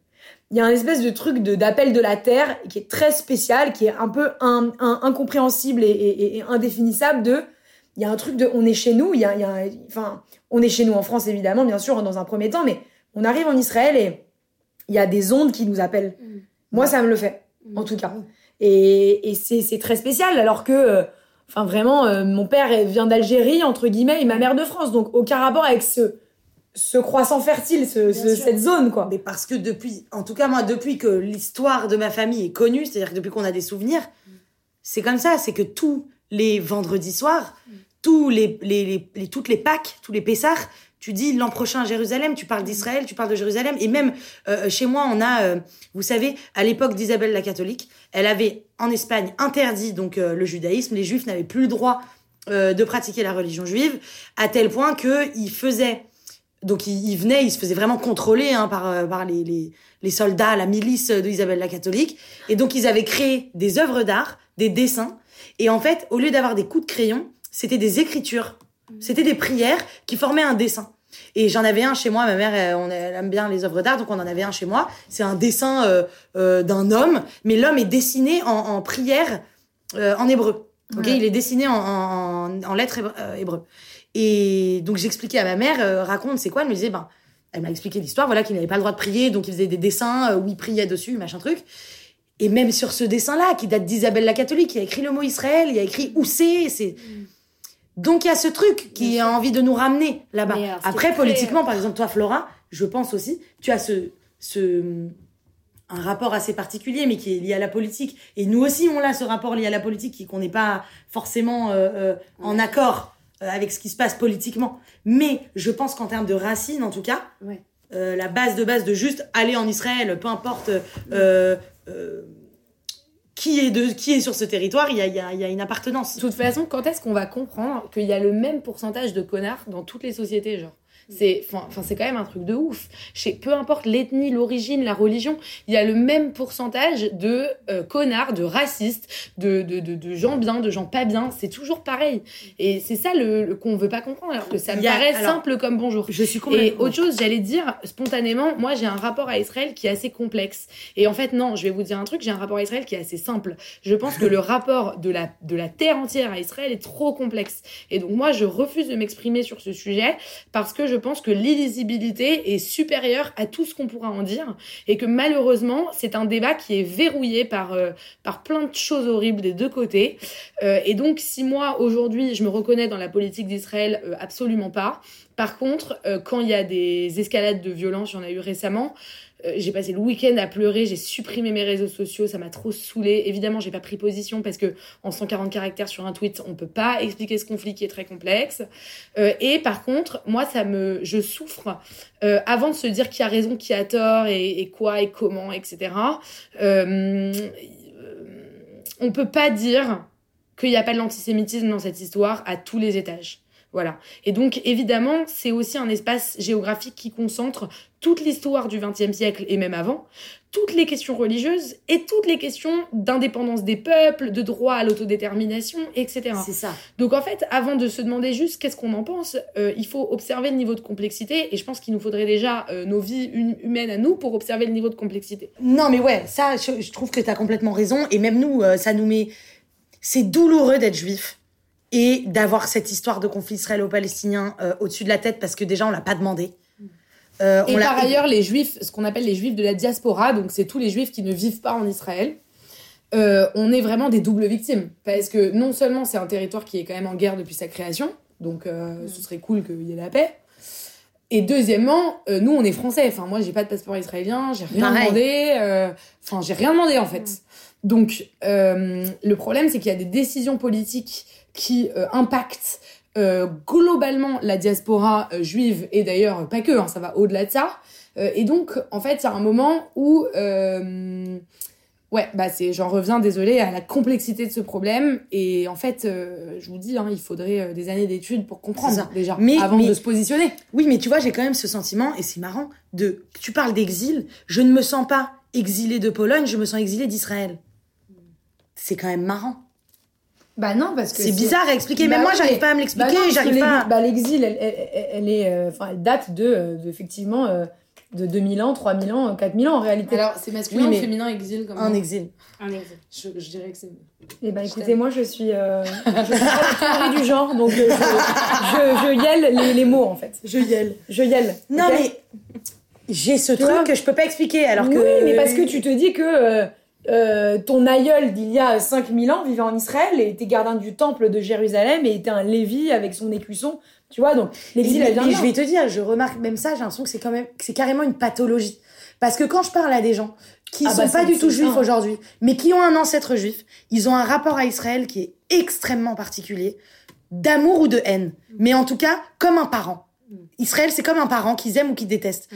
il y a un espèce de truc de d'appel de la terre qui est très spécial, qui est un peu un, un- incompréhensible et, et- et indéfinissable. De, il y a un truc de, on est chez nous. Il y a, y enfin, on est chez nous en France évidemment, bien sûr, dans un premier temps, mais on arrive en Israël et il y a des ondes qui nous appellent. Moi, ça me le fait, en tout cas. Et, et c'est c'est très spécial, alors que, euh, enfin vraiment, euh, mon père vient d'Algérie entre guillemets et ma mère de France, donc aucun rapport avec ce ce croissant fertile, ce, ce- sûr. cette zone quoi. Mais parce que depuis, en tout cas moi, depuis que l'histoire de ma famille est connue, c'est-à-dire que depuis qu'on a des souvenirs, c'est comme ça, c'est que tous les vendredis soirs, les, toutes les Pâques, tous les Pessars, tu dis l'an prochain à Jérusalem, tu parles d'Israël, tu parles de Jérusalem, et même euh, chez moi, on a, euh, vous savez, à l'époque d'Isabelle la catholique, elle avait en Espagne interdit donc euh, le judaïsme, les juifs n'avaient plus le droit euh, de pratiquer la religion juive, à tel point que ils faisaient donc il, il venait, il se faisait vraiment contrôler hein, par, euh, les, les, les soldats, la milice de Isabelle la catholique. Et donc ils avaient créé des œuvres d'art, des dessins. Et en fait, au lieu d'avoir des coups de crayon, c'était des écritures. C'était des prières qui formaient un dessin. Et j'en avais un chez moi, ma mère, elle, on, elle aime bien les œuvres d'art, donc on en avait un chez moi. C'est un dessin euh, euh, d'un homme, mais l'homme est dessiné en, en prière euh, en hébreu. Ok, Ouais. il est dessiné en, en, en lettres hébreu. Et donc j'expliquais à ma mère, raconte, c'est quoi? Elle me disait, ben, elle m'a expliqué l'histoire, voilà, qu'il n'avait pas le droit de prier, donc il faisait des dessins où il priait dessus, machin truc. Et même sur ce dessin-là, qui date d'Isabelle la catholique, il a écrit le mot Israël, il a écrit où c'est, c'est. Donc il y a ce truc qui a envie de nous ramener là-bas. Après, politiquement, par exemple, toi, Flora, je pense aussi, tu as ce, ce, un rapport assez particulier, mais qui est lié à la politique. Et nous aussi, on a ce rapport lié à la politique, qu'on n'est pas forcément euh, euh, en accord euh, avec ce qui se passe politiquement. Mais je pense qu'en termes de racines, en tout cas, Ouais. euh, la base de base de juste aller en Israël, peu importe euh, euh, qui est de qui est sur ce territoire, il y a, y a une appartenance. De toute façon, quand est-ce qu'on va comprendre qu'il y a le même pourcentage de connards dans toutes les sociétés, genre? C'est enfin c'est quand même un truc de ouf. Chez, peu importe l'ethnie, l'origine, la religion, il y a le même pourcentage de euh, connards, de racistes, de, de, de, de gens bien, de gens pas bien. C'est toujours pareil. Et c'est ça le, le- qu'on veut pas comprendre. Alors que ça me a- paraît alors, simple comme bonjour. Je suis Et autre chose, j'allais dire spontanément, moi j'ai un rapport à Israël qui est assez complexe. Et en fait, non, je vais vous dire un truc, j'ai un rapport à Israël qui est assez simple. Je pense que le rapport de la, de la terre entière à Israël est trop complexe. Et donc moi, je refuse de m'exprimer sur ce sujet parce que je pense que l'illisibilité est supérieure à tout ce qu'on pourra en dire et que malheureusement, c'est un débat qui est verrouillé par, euh, par plein de choses horribles des deux côtés. Euh, et donc, si moi, aujourd'hui, je me reconnais dans la politique d'Israël, euh, absolument pas. Par contre, quand il y a des escalades de violence, il y en a eu récemment, euh, j'ai passé le week-end à pleurer, j'ai supprimé mes réseaux sociaux, ça m'a trop saoulé. Évidemment, j'ai pas pris position parce que en 140 caractères sur un tweet, on peut pas expliquer ce conflit qui est très complexe. Euh, et par contre, moi, ça me, je souffre euh, avant de se dire qui a raison, qui a tort et, et quoi et comment, etc. On peut pas dire qu'il n'y a pas de l'antisémitisme dans cette histoire à tous les étages. Voilà. Et donc, évidemment, c'est aussi un espace géographique qui concentre toute l'histoire du XXe siècle et même avant, toutes les questions religieuses et toutes les questions d'indépendance des peuples, de droit à l'autodétermination, etc. C'est ça. Donc en fait, avant de se demander juste qu'est-ce qu'on en pense, euh, il faut observer le niveau de complexité. Et je pense qu'il nous faudrait déjà euh, nos vies hum- humaines à nous pour observer le niveau de complexité. Non, mais ouais, ça, je, je trouve que t'as complètement raison. Et même nous, euh, ça nous met. C'est douloureux d'être juif et d'avoir cette histoire de conflit israélo-palestinien au-dessus de la tête parce que déjà, on l'a pas demandé. Euh, Et on par ailleurs, les juifs, ce qu'on appelle les juifs de la diaspora, donc c'est tous les juifs qui ne vivent pas en Israël, euh, on est vraiment des doubles victimes. Parce que non seulement c'est un territoire qui est quand même en guerre depuis sa création, donc euh, ce serait cool qu'il y ait la paix. Et deuxièmement, nous on est français. Enfin moi j'ai pas de passeport israélien, j'ai rien Pareil. demandé. Enfin j'ai rien demandé en fait. Donc le problème c'est qu'il y a des décisions politiques qui impactent euh, globalement la diaspora euh, juive et d'ailleurs pas que, hein, ça va au-delà de ça. Euh, et donc en fait il y a un moment où Ouais, bah c'est, j'en reviens, désolé, à la complexité de ce problème. Et en fait, je vous dis, hein, il faudrait des années d'études pour comprendre déjà, Mais- avant mais- de se positionner. Oui, mais tu vois, j'ai quand même ce sentiment, et c'est marrant, de. Tu parles d'exil, je ne me sens pas exilée de Pologne, je me sens exilée d'Israël. C'est quand même marrant. Bah non, parce que C'est bizarre à expliquer, Bah même moi, oui, j'arrive pas à me Bah l'expliquer, que j'arrive l'exil- pas. à- bah, l'exil, elle, elle, elle- elle est, euh, enfin, elle date de, euh, de, effectivement, euh, de 2000 ans, 3000 ans, 4000 ans en réalité. Alors, c'est masculin Oui, ou mais- féminin, exil comme Un exil. Un exil. Je, je dirais que c'est. Eh ben, écoutez, moi, je suis, euh, je suis pas du genre, donc euh, je, je, je yelle les, les mots, en fait. Je yelle. Je yelle. Non, mais j'ai ce truc que je peux pas expliquer, alors que. Oui, mais parce que tu te dis que euh, ton aïeul d'il y a 5000 ans vivait en Israël et était gardien du temple de Jérusalem et était un Lévi avec son écusson. Tu vois, donc l'exil, Mais- je vais te dire, je remarque même ça, j'ai l'impression que c'est quand même, que c'est carrément une pathologie. Parce que quand je parle à des gens qui Ah sont bah, pas du tout juifs aujourd'hui, mais qui ont un ancêtre juif, ils ont un rapport à Israël qui est extrêmement particulier, d'amour ou de haine. Mais en tout cas, comme un parent. Israël, c'est comme un parent qu'ils aiment ou qu'ils détestent.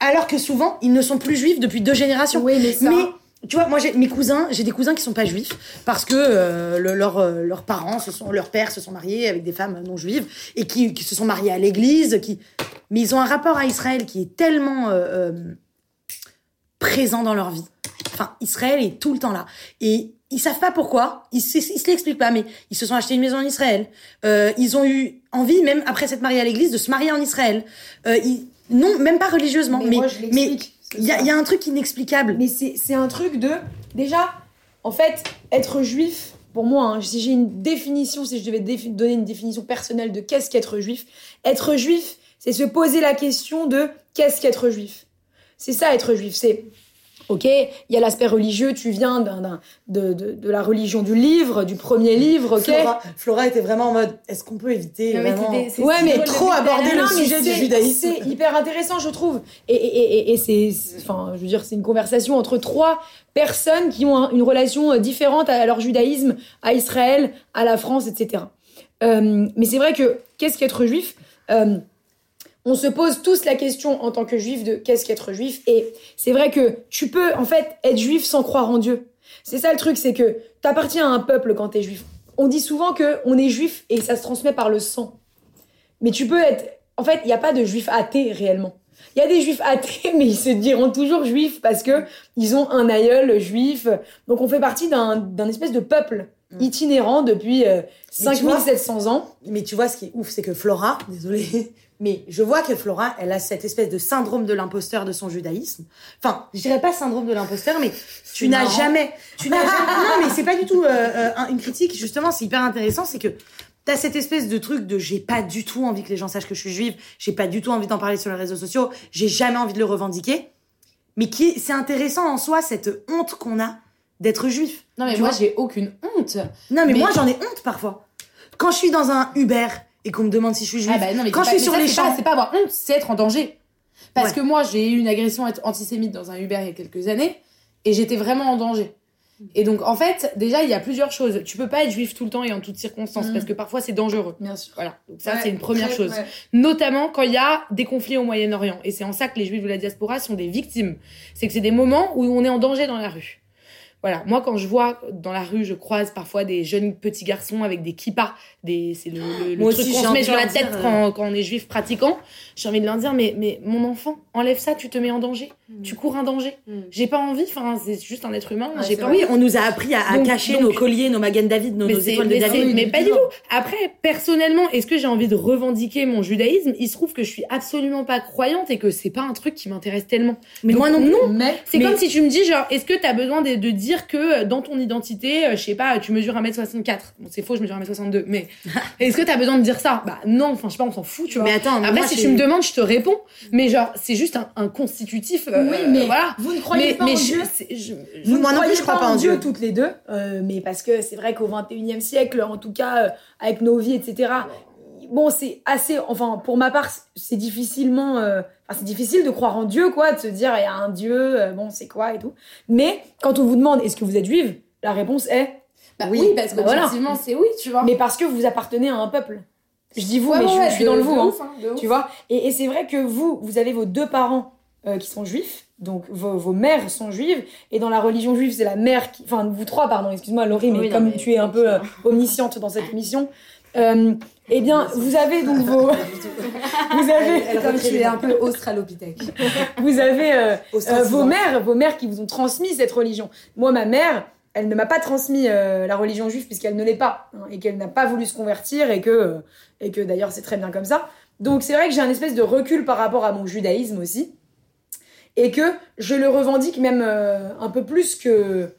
Alors que souvent, ils ne sont plus juifs depuis deux générations. Oui, mais ça. Mais tu vois, moi j'ai mes cousins, j'ai des cousins qui sont pas juifs parce que euh, le- leur, euh, leurs parents, se sont, leurs pères se sont mariés avec des femmes non juives et qui, qui se sont mariés à l'église, qui mais ils ont un rapport à Israël qui est tellement euh, euh, présent dans leur vie. Enfin, Israël est tout le temps là et ils savent pas pourquoi, ils, se- ils se l'expliquent pas, mais ils se sont achetés une maison en Israël. Euh, ils ont eu envie, même après s'être mariés à l'église, de se marier en Israël. Euh, ils- non, même pas religieusement, mais moi, je mais. Il y, a- il y a un truc inexplicable. Mais c'est un truc de. Déjà, en fait, être juif, pour moi, hein, si j'ai une définition, si je devais donner une définition personnelle de qu'est-ce qu'être juif, être juif, c'est se poser la question de qu'est-ce qu'être juif. C'est ça, être juif. C'est. Ok, il y a l'aspect religieux, tu viens d'un, d'un- de, de, de la religion du livre, du premier livre, ok Flora, Flora était vraiment en mode est-ce qu'on peut éviter Non, mais vraiment c'était- c'est- Ouais, mais trop aborder le sujet du c'est- judaïsme. C'est hyper intéressant, je trouve. Et, et, et, et c'est, c'est- enfin, je veux dire, c'est une conversation entre trois personnes qui ont un- une relation euh, différente à leur judaïsme, à Israël, à la France, etc. Euh, mais c'est vrai que qu'est-ce qu'être juif? Euh, On se pose tous la question en tant que juif de qu'est-ce qu'être juif. Et c'est vrai que tu peux, en fait, être juif sans croire en Dieu. C'est ça le truc, c'est que t'appartiens à un peuple quand t'es juif. On dit souvent que on est juif et ça se transmet par le sang. Mais tu peux être. En fait, il n'y a pas de juifs athées réellement. Il y a des juifs athées, mais ils se diront toujours juifs parce que ils ont un aïeul juif. Donc on fait partie d'un espèce de peuple Mm. itinérant depuis euh, Mais tu vois- 5700 ans. Mais tu vois, ce qui est ouf, c'est que Flora, désolée, mais je vois que Flora, elle a cette espèce de syndrome de l'imposteur de son judaïsme. Enfin, je dirais pas syndrome de l'imposteur, mais tu n'as jamais, tu n'as jamais, non, mais c'est pas du tout euh, euh, un- une critique. Justement, c'est hyper intéressant, c'est que t'as cette espèce de truc de j'ai pas du tout envie que les gens sachent que je suis juive, j'ai pas du tout envie d'en parler sur les réseaux sociaux, j'ai jamais envie de le revendiquer. Mais qui, c'est intéressant en soi cette honte qu'on a d'être juif. Non, mais moi, j'ai aucune honte. Non, mais, Mais- moi j'en ai honte parfois. Quand je suis dans un Uber et qu'on me demande si je suis juive, Ah bah non, mais quand je suis pas- sur les ça, c'est pas- champs, C'est pas avoir honte, c'est être en danger. Parce Ouais. que moi, j'ai eu une agression antisémite dans un Uber il y a quelques années et j'étais vraiment en danger. Et donc, en fait, déjà, il y a plusieurs choses. Tu peux pas être juif tout le temps et en toutes circonstances Mm. parce que parfois c'est dangereux. Bien sûr. Voilà. Donc, ça, c'est une première Très- chose. ouais. Notamment quand il y a des conflits au Moyen-Orient. Et c'est en ça que les juifs de la diaspora sont des victimes. C'est que c'est des moments où on est en danger dans la rue. Voilà, moi quand je vois dans la rue, je croise parfois des jeunes petits garçons avec des kippas, des c'est le, le- le truc qu'on se met sur la tête dire, quand, quand on est juif pratiquant. J'ai envie de leur dire mais mais mon enfant, enlève ça, tu te mets en danger, tu cours un danger. Mm. J'ai pas envie, enfin c'est juste un être humain, Ouais, j'ai c'est pas vrai. envie. oui, on nous a appris à, à Donc- cacher donc- nos colliers, nos Magen David, nos, Mais, nos étoiles de mais, David. mais pas du tout. Après, personnellement, est-ce que j'ai envie de revendiquer mon judaïsme? Il se trouve que je suis absolument pas croyante et que c'est pas un truc qui m'intéresse tellement. Mais Donc, moi non plus. non. Mais C'est Mais- comme si tu me dis, genre, est-ce que t'as besoin de, de dire que euh, dans ton identité, euh, je sais pas, tu mesures 1m64 Bon, c'est faux, je mesure 1m62, mais est-ce que t'as besoin de dire ça? Bah non, enfin, je sais pas, on s'en fout, tu vois. Mais attends, Après, moi, si tu me demandes, je te réponds. Mais genre, c'est juste un, un constitutif. euh, oui, mais voilà. vous ne croyez mais, pas mais en je- Dieu. c'est- je- Vous ne Moi non plus, je crois pas pas en Dieu. toutes les deux, euh, mais parce que c'est vrai qu'au 21e siècle, en tout cas, euh, avec nos vies, etc., bon, c'est assez, enfin, pour ma part, c'est difficilement, euh, enfin, c'est difficile de croire en Dieu, quoi, de se dire, il y a un Dieu, euh, bon, c'est quoi et tout. Mais quand on vous demande, est-ce que vous êtes juive? La réponse est, Bah Oui, oui, parce que bah voilà. effectivement, c'est oui, tu vois. mais parce que vous appartenez à un peuple. Je dis vous, Ouais, mais je, ouais, je suis de- dans le vous, hein. ouf, hein, ouf. Tu vois Et, et c'est vrai que vous, vous avez vos deux parents euh, qui sont juifs, donc vos, vos mères sont juives, et dans la religion juive, c'est la mère qui. Enfin, vous trois, pardon, excuse-moi, Laurie, mais Oui, non, comme mais tu es un peu euh, omnisciente dans cette émission, euh, eh bien, vous avez donc vos. vous avez. Elle comme recrée tu es un peu australopithèque. vous avez euh, euh, vos mères, vos mères qui vous ont transmis cette religion. Moi, ma mère, elle ne m'a pas transmis euh, la religion juive puisqu'elle ne l'est pas hein, et qu'elle n'a pas voulu se convertir et que euh, et que d'ailleurs c'est très bien comme ça. Donc c'est vrai que j'ai un espèce de recul par rapport à mon judaïsme aussi et que je le revendique même euh, un peu plus que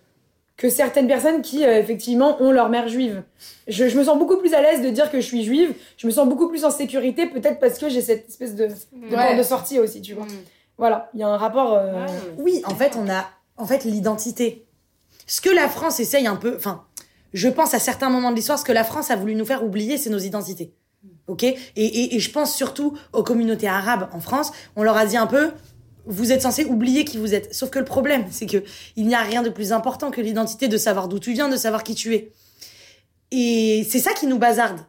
que certaines personnes qui euh, effectivement ont leur mère juive. Je, je me sens beaucoup plus à l'aise de dire que je suis juive. Je me sens beaucoup plus en sécurité peut-être parce que j'ai cette espèce de, de Ouais. porte de sortie aussi, tu vois. Voilà, il y a un rapport. euh, Oui, en fait, on a en fait l'identité. Ce que la France essaye un peu, enfin, je pense à certains moments de l'histoire, ce que la France a voulu nous faire oublier, c'est nos identités. Ok? Et, et, et je pense surtout aux communautés arabes en France. On leur a dit un peu, vous êtes censés oublier qui vous êtes. Sauf que le problème, c'est que il n'y a rien de plus important que l'identité, de savoir d'où tu viens, de savoir qui tu es. Et c'est ça qui nous bazarde.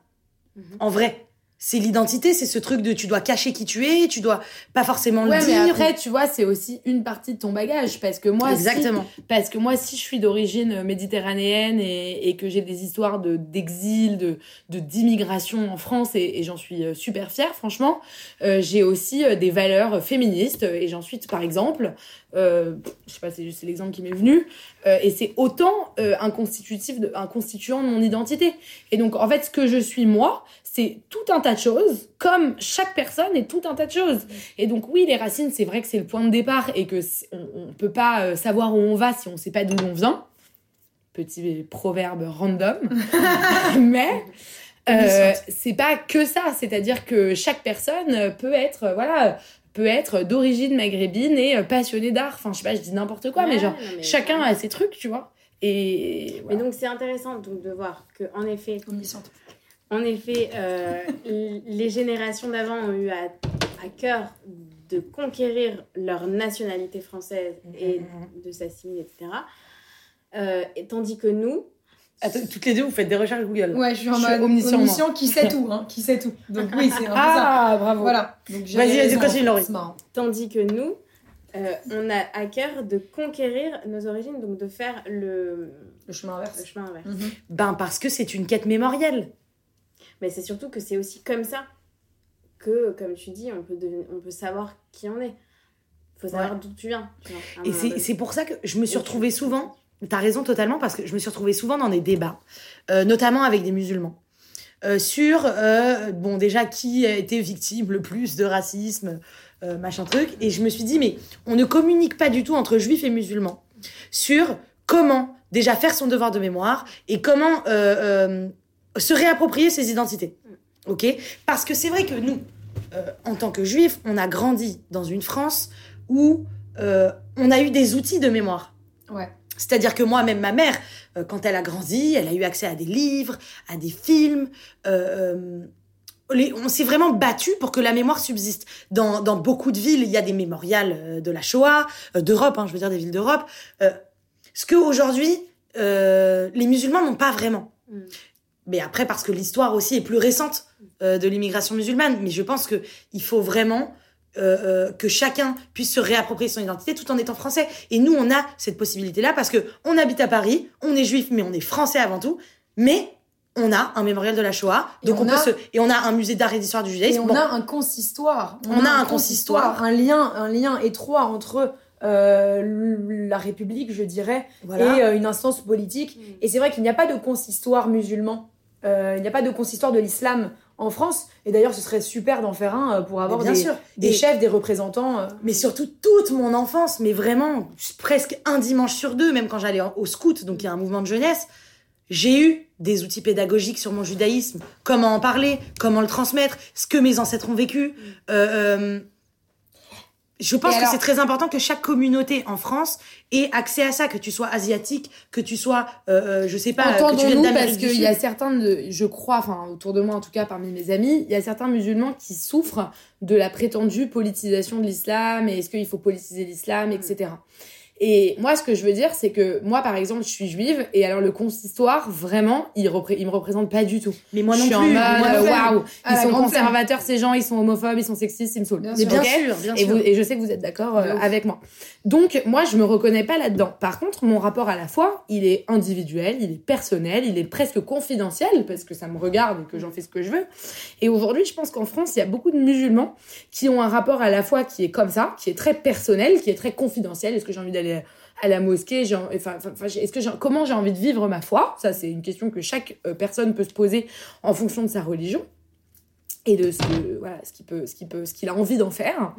En vrai, c'est l'identité, c'est ce truc de tu dois cacher qui tu es, tu dois pas forcément Ouais, le mais dire. après, tu vois, c'est aussi une partie de ton bagage. Parce que moi, si- Exactement. parce que moi, si je suis d'origine méditerranéenne et, et que j'ai des histoires de d'exil, de de d'immigration en France, et, et j'en suis euh, super fière, franchement, euh, j'ai aussi euh, des valeurs féministes. Et j'en suis, par exemple, euh, je sais pas, c'est juste l'exemple qui m'est venu, euh, et c'est autant euh, un constitutif, de, un constituant de mon identité. Et donc, en fait, ce que je suis moi, c'est tout un tas de choses, comme chaque personne est tout un tas de choses. Et donc, oui, les racines, c'est vrai que c'est le point de départ et que on, on peut pas euh, savoir où on va si on sait pas d'où on vient. Petit proverbe random, mais. Euh, c'est pas que ça, c'est-à-dire que chaque personne peut être, euh, voilà, peut être d'origine maghrébine et euh, passionnée d'art. Enfin, je sais pas, je dis n'importe quoi, mais genre, mais chacun a ses trucs, tu vois. Et Mais donc c'est intéressant donc de voir que en effet, omnisciente. En effet, euh, les générations d'avant ont eu à, à cœur de conquérir leur nationalité française et de s'assimiler, etc. Euh, et tandis que nous, Attends, toutes les deux, vous faites des recherches Google. Ouais, je suis en mode omniscient, omniscient, qui sait tout, hein, qui sait tout. Donc oui, c'est un peu ça. Ah, bravo. Voilà. Vas-y, vas-y, continue, Laurie. C'est marrant. tandis que nous, euh, on a à cœur de conquérir nos origines, donc de faire le, Le chemin inverse. le chemin inverse. Ben parce que c'est une quête mémorielle. Mais c'est surtout que c'est aussi comme ça que, comme tu dis, on peut, devenir- on peut savoir qui on est. faut savoir d'où tu viens. tu vois, Et c'est c'est pour ça que je me suis retrouvée souvent, t'as raison totalement, parce que je me suis retrouvée souvent dans des débats, euh, notamment avec des musulmans, euh, sur, euh, bon, déjà, qui a été victime le plus de racisme, machin truc. Et je me suis dit, mais on ne communique pas du tout entre juifs et musulmans sur comment déjà faire son devoir de mémoire et comment euh, euh, se réapproprier ses identités. Ok? Parce que c'est vrai que nous, euh, en tant que juifs, on a grandi dans une France où euh, on a eu des outils de mémoire. Ouais. C'est-à-dire que moi, même ma mère, euh, quand elle a grandi, elle a eu accès à des livres, à des films. les- on s'est vraiment battu pour que la mémoire subsiste. Dans, dans beaucoup de villes, il y a des mémorials de la Shoah, d'Europe, hein, je veux dire des villes d'Europe. Ce que aujourd'hui, les musulmans n'ont pas vraiment. Mm. Mais après, parce que l'histoire aussi est plus récente euh, de l'immigration musulmane. Mais je pense que il faut vraiment euh, euh, que chacun puisse se réapproprier son identité tout en étant français. Et nous, on a cette possibilité-là parce que on habite à Paris, on est juif, mais on est français avant tout. Mais on a un mémorial de la Shoah, Et donc on on, a- peut se et on a un musée d'art et d'histoire du Et judaïsme. on Bon, a un consistoire. On a un consistoire. Un lien, un lien étroit entre euh, la République, je dirais, voilà. et euh, une instance politique. Mm. Et c'est vrai qu'il n'y a pas de consistoire musulman. Euh, il n'y a pas de consistoire de l'islam en France. Et d'ailleurs, ce serait super d'en faire un pour avoir bien des, sûr. des Et- chefs, des représentants. mais surtout toute mon enfance, mais vraiment presque un dimanche sur deux, même quand j'allais au scout, donc il y a un mouvement de jeunesse, j'ai eu des outils pédagogiques sur mon judaïsme, comment en parler, comment le transmettre, ce que mes ancêtres ont vécu. Euh, euh, je pense que c'est très important que chaque communauté en France ait accès à ça, que tu sois asiatique, que tu sois, euh, euh, je sais pas, que tu viennes d'Amérique parce qu'il y a certains, de, je crois, enfin autour de moi en tout cas parmi mes amis, il y a certains musulmans qui souffrent de la prétendue politisation de l'islam et est-ce qu'il faut politiser l'islam, etc. Et moi, ce que je veux dire, c'est que moi, par exemple, je suis juive et alors le consistoire, vraiment, il, repré- il me représente pas du tout. Mais moi je non suis plus. waouh, ils sont conservateurs ces gens, ils sont homophobes, ils sont sexistes, ils me saoulent. Bien. Bien sûr, bien et, sûr. et je sais que vous êtes d'accord euh, avec moi. Donc, moi, je me reconnais pas là-dedans. Par contre, mon rapport à la foi, il est individuel, il est personnel, il est presque confidentiel parce que ça me regarde et que j'en fais ce que je veux. Et aujourd'hui, je pense qu'en France, il y a beaucoup de musulmans qui ont un rapport à la foi qui est comme ça, qui est très personnel, qui est très confidentiel. Est-ce que j'ai envie d'aller à la mosquée enfin, comment j'ai envie de vivre ma foi? Ça, c'est une question que chaque euh, personne peut se poser en fonction de sa religion et de ce que voilà ce qu'il peut ce qu'il peut ce qu'il a envie d'en faire.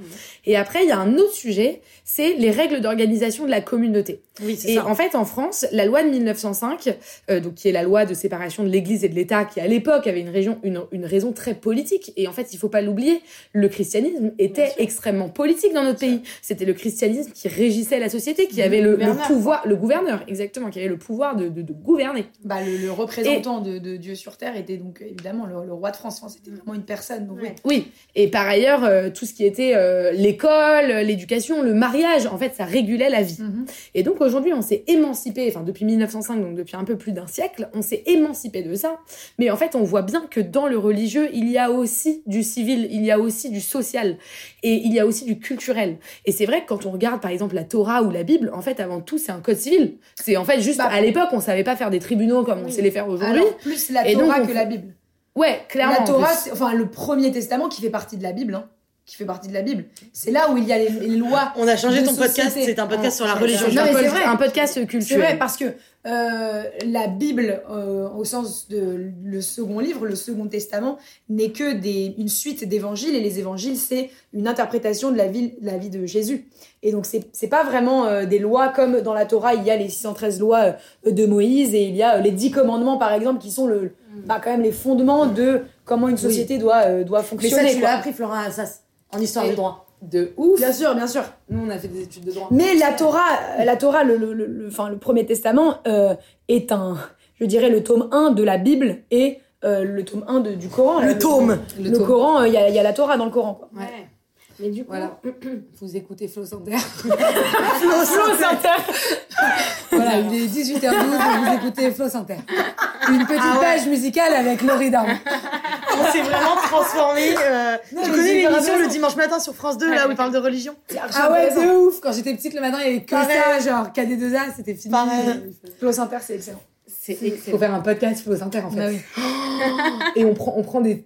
Et après il y a un autre sujet c'est les règles d'organisation de la communauté. Oui, c'est et ça. en fait en France la loi de 1905 euh, donc qui est la loi de séparation de l'Église et de l'État qui à l'époque avait une région une, une raison très politique et en fait il faut pas l'oublier le christianisme était extrêmement politique dans notre pays. c'était le christianisme qui régissait la société qui avait le, pouvoir le gouverneur exactement qui avait le pouvoir de, de, de gouverner. Bah, le, le représentant de, de Dieu sur terre était donc évidemment le, roi de France. C'était vraiment une personne. Donc, oui. Ouais. Oui, et par ailleurs, euh, tout ce qui était euh, l'école, l'éducation, le mariage, en fait, ça régulait la vie. Mhm. Et donc aujourd'hui, on s'est émancipé, enfin depuis 1905, donc depuis un peu plus d'un siècle, on s'est émancipé de ça. Mais en fait, on voit bien que dans le religieux, il y a aussi du civil, il y a aussi du social, et il y a aussi du culturel. Et c'est vrai que quand on regarde par exemple la Torah ou la Bible, en fait, avant tout, c'est un code civil. C'est en fait juste, Bah, à l'époque, on savait pas faire des tribunaux comme on sait les faire aujourd'hui. Plus la Et donc, Torah on que la Bible. Ouais, clairement. La Torah, c'est enfin le premier testament qui fait partie de la Bible, hein, qui fait partie de la Bible. C'est là où il y a les, les lois. On a changé de ton podcast, c'est un podcast sur la Non, religion. Non, mais un, c'est vrai. un podcast C'est culturel. vrai parce que euh, la Bible, euh, au sens de le second livre, le second testament, n'est que des, une suite d'évangiles et les évangiles, c'est une interprétation de la vie, de la vie de Jésus. Et donc, c'est c'est pas vraiment euh, des lois comme dans la Torah, il y a les 613 lois euh, de Moïse et il y a euh, les 10 commandements, par exemple, qui sont le, bah, quand même les fondements de comment une société doit, euh, doit Mais fonctionner. ça, tu l'as appris, Florent Assas, en histoire du droit. De ouf. Bien sûr, bien sûr. Nous, on a fait des études de droit. Mais la Torah, la Torah, le, le, le, le- enfin, le premier testament euh, est un, je dirais, le tome 1 de la Bible et euh, le tome 1 de- du Coran. Le tome. Le, Coran, euh, il y, a, il y a la Torah dans le Coran. Quoi. Ouais. Mais du coup, Voilà. Vous écoutez Flo Santer. Flo Santer. voilà, il est 18h12 et vous écoutez Flo Santer. une petite Ah ouais. page musicale avec Laurie Darmon. On s'est vraiment transformé. euh, Non, tu connais c'est l'émission le dimanche matin sur France 2, là où ils parlent de religion Ah ouais, de ouf. Quand j'étais petite, le matin, il y avait que Pareil. ça, genre KD2A, c'était fini. Pareil. Flo Inter, c'est excellent. C'est Faut faire un podcast Flo Inter, en fait. Bah oui. Et on prend, on prend des,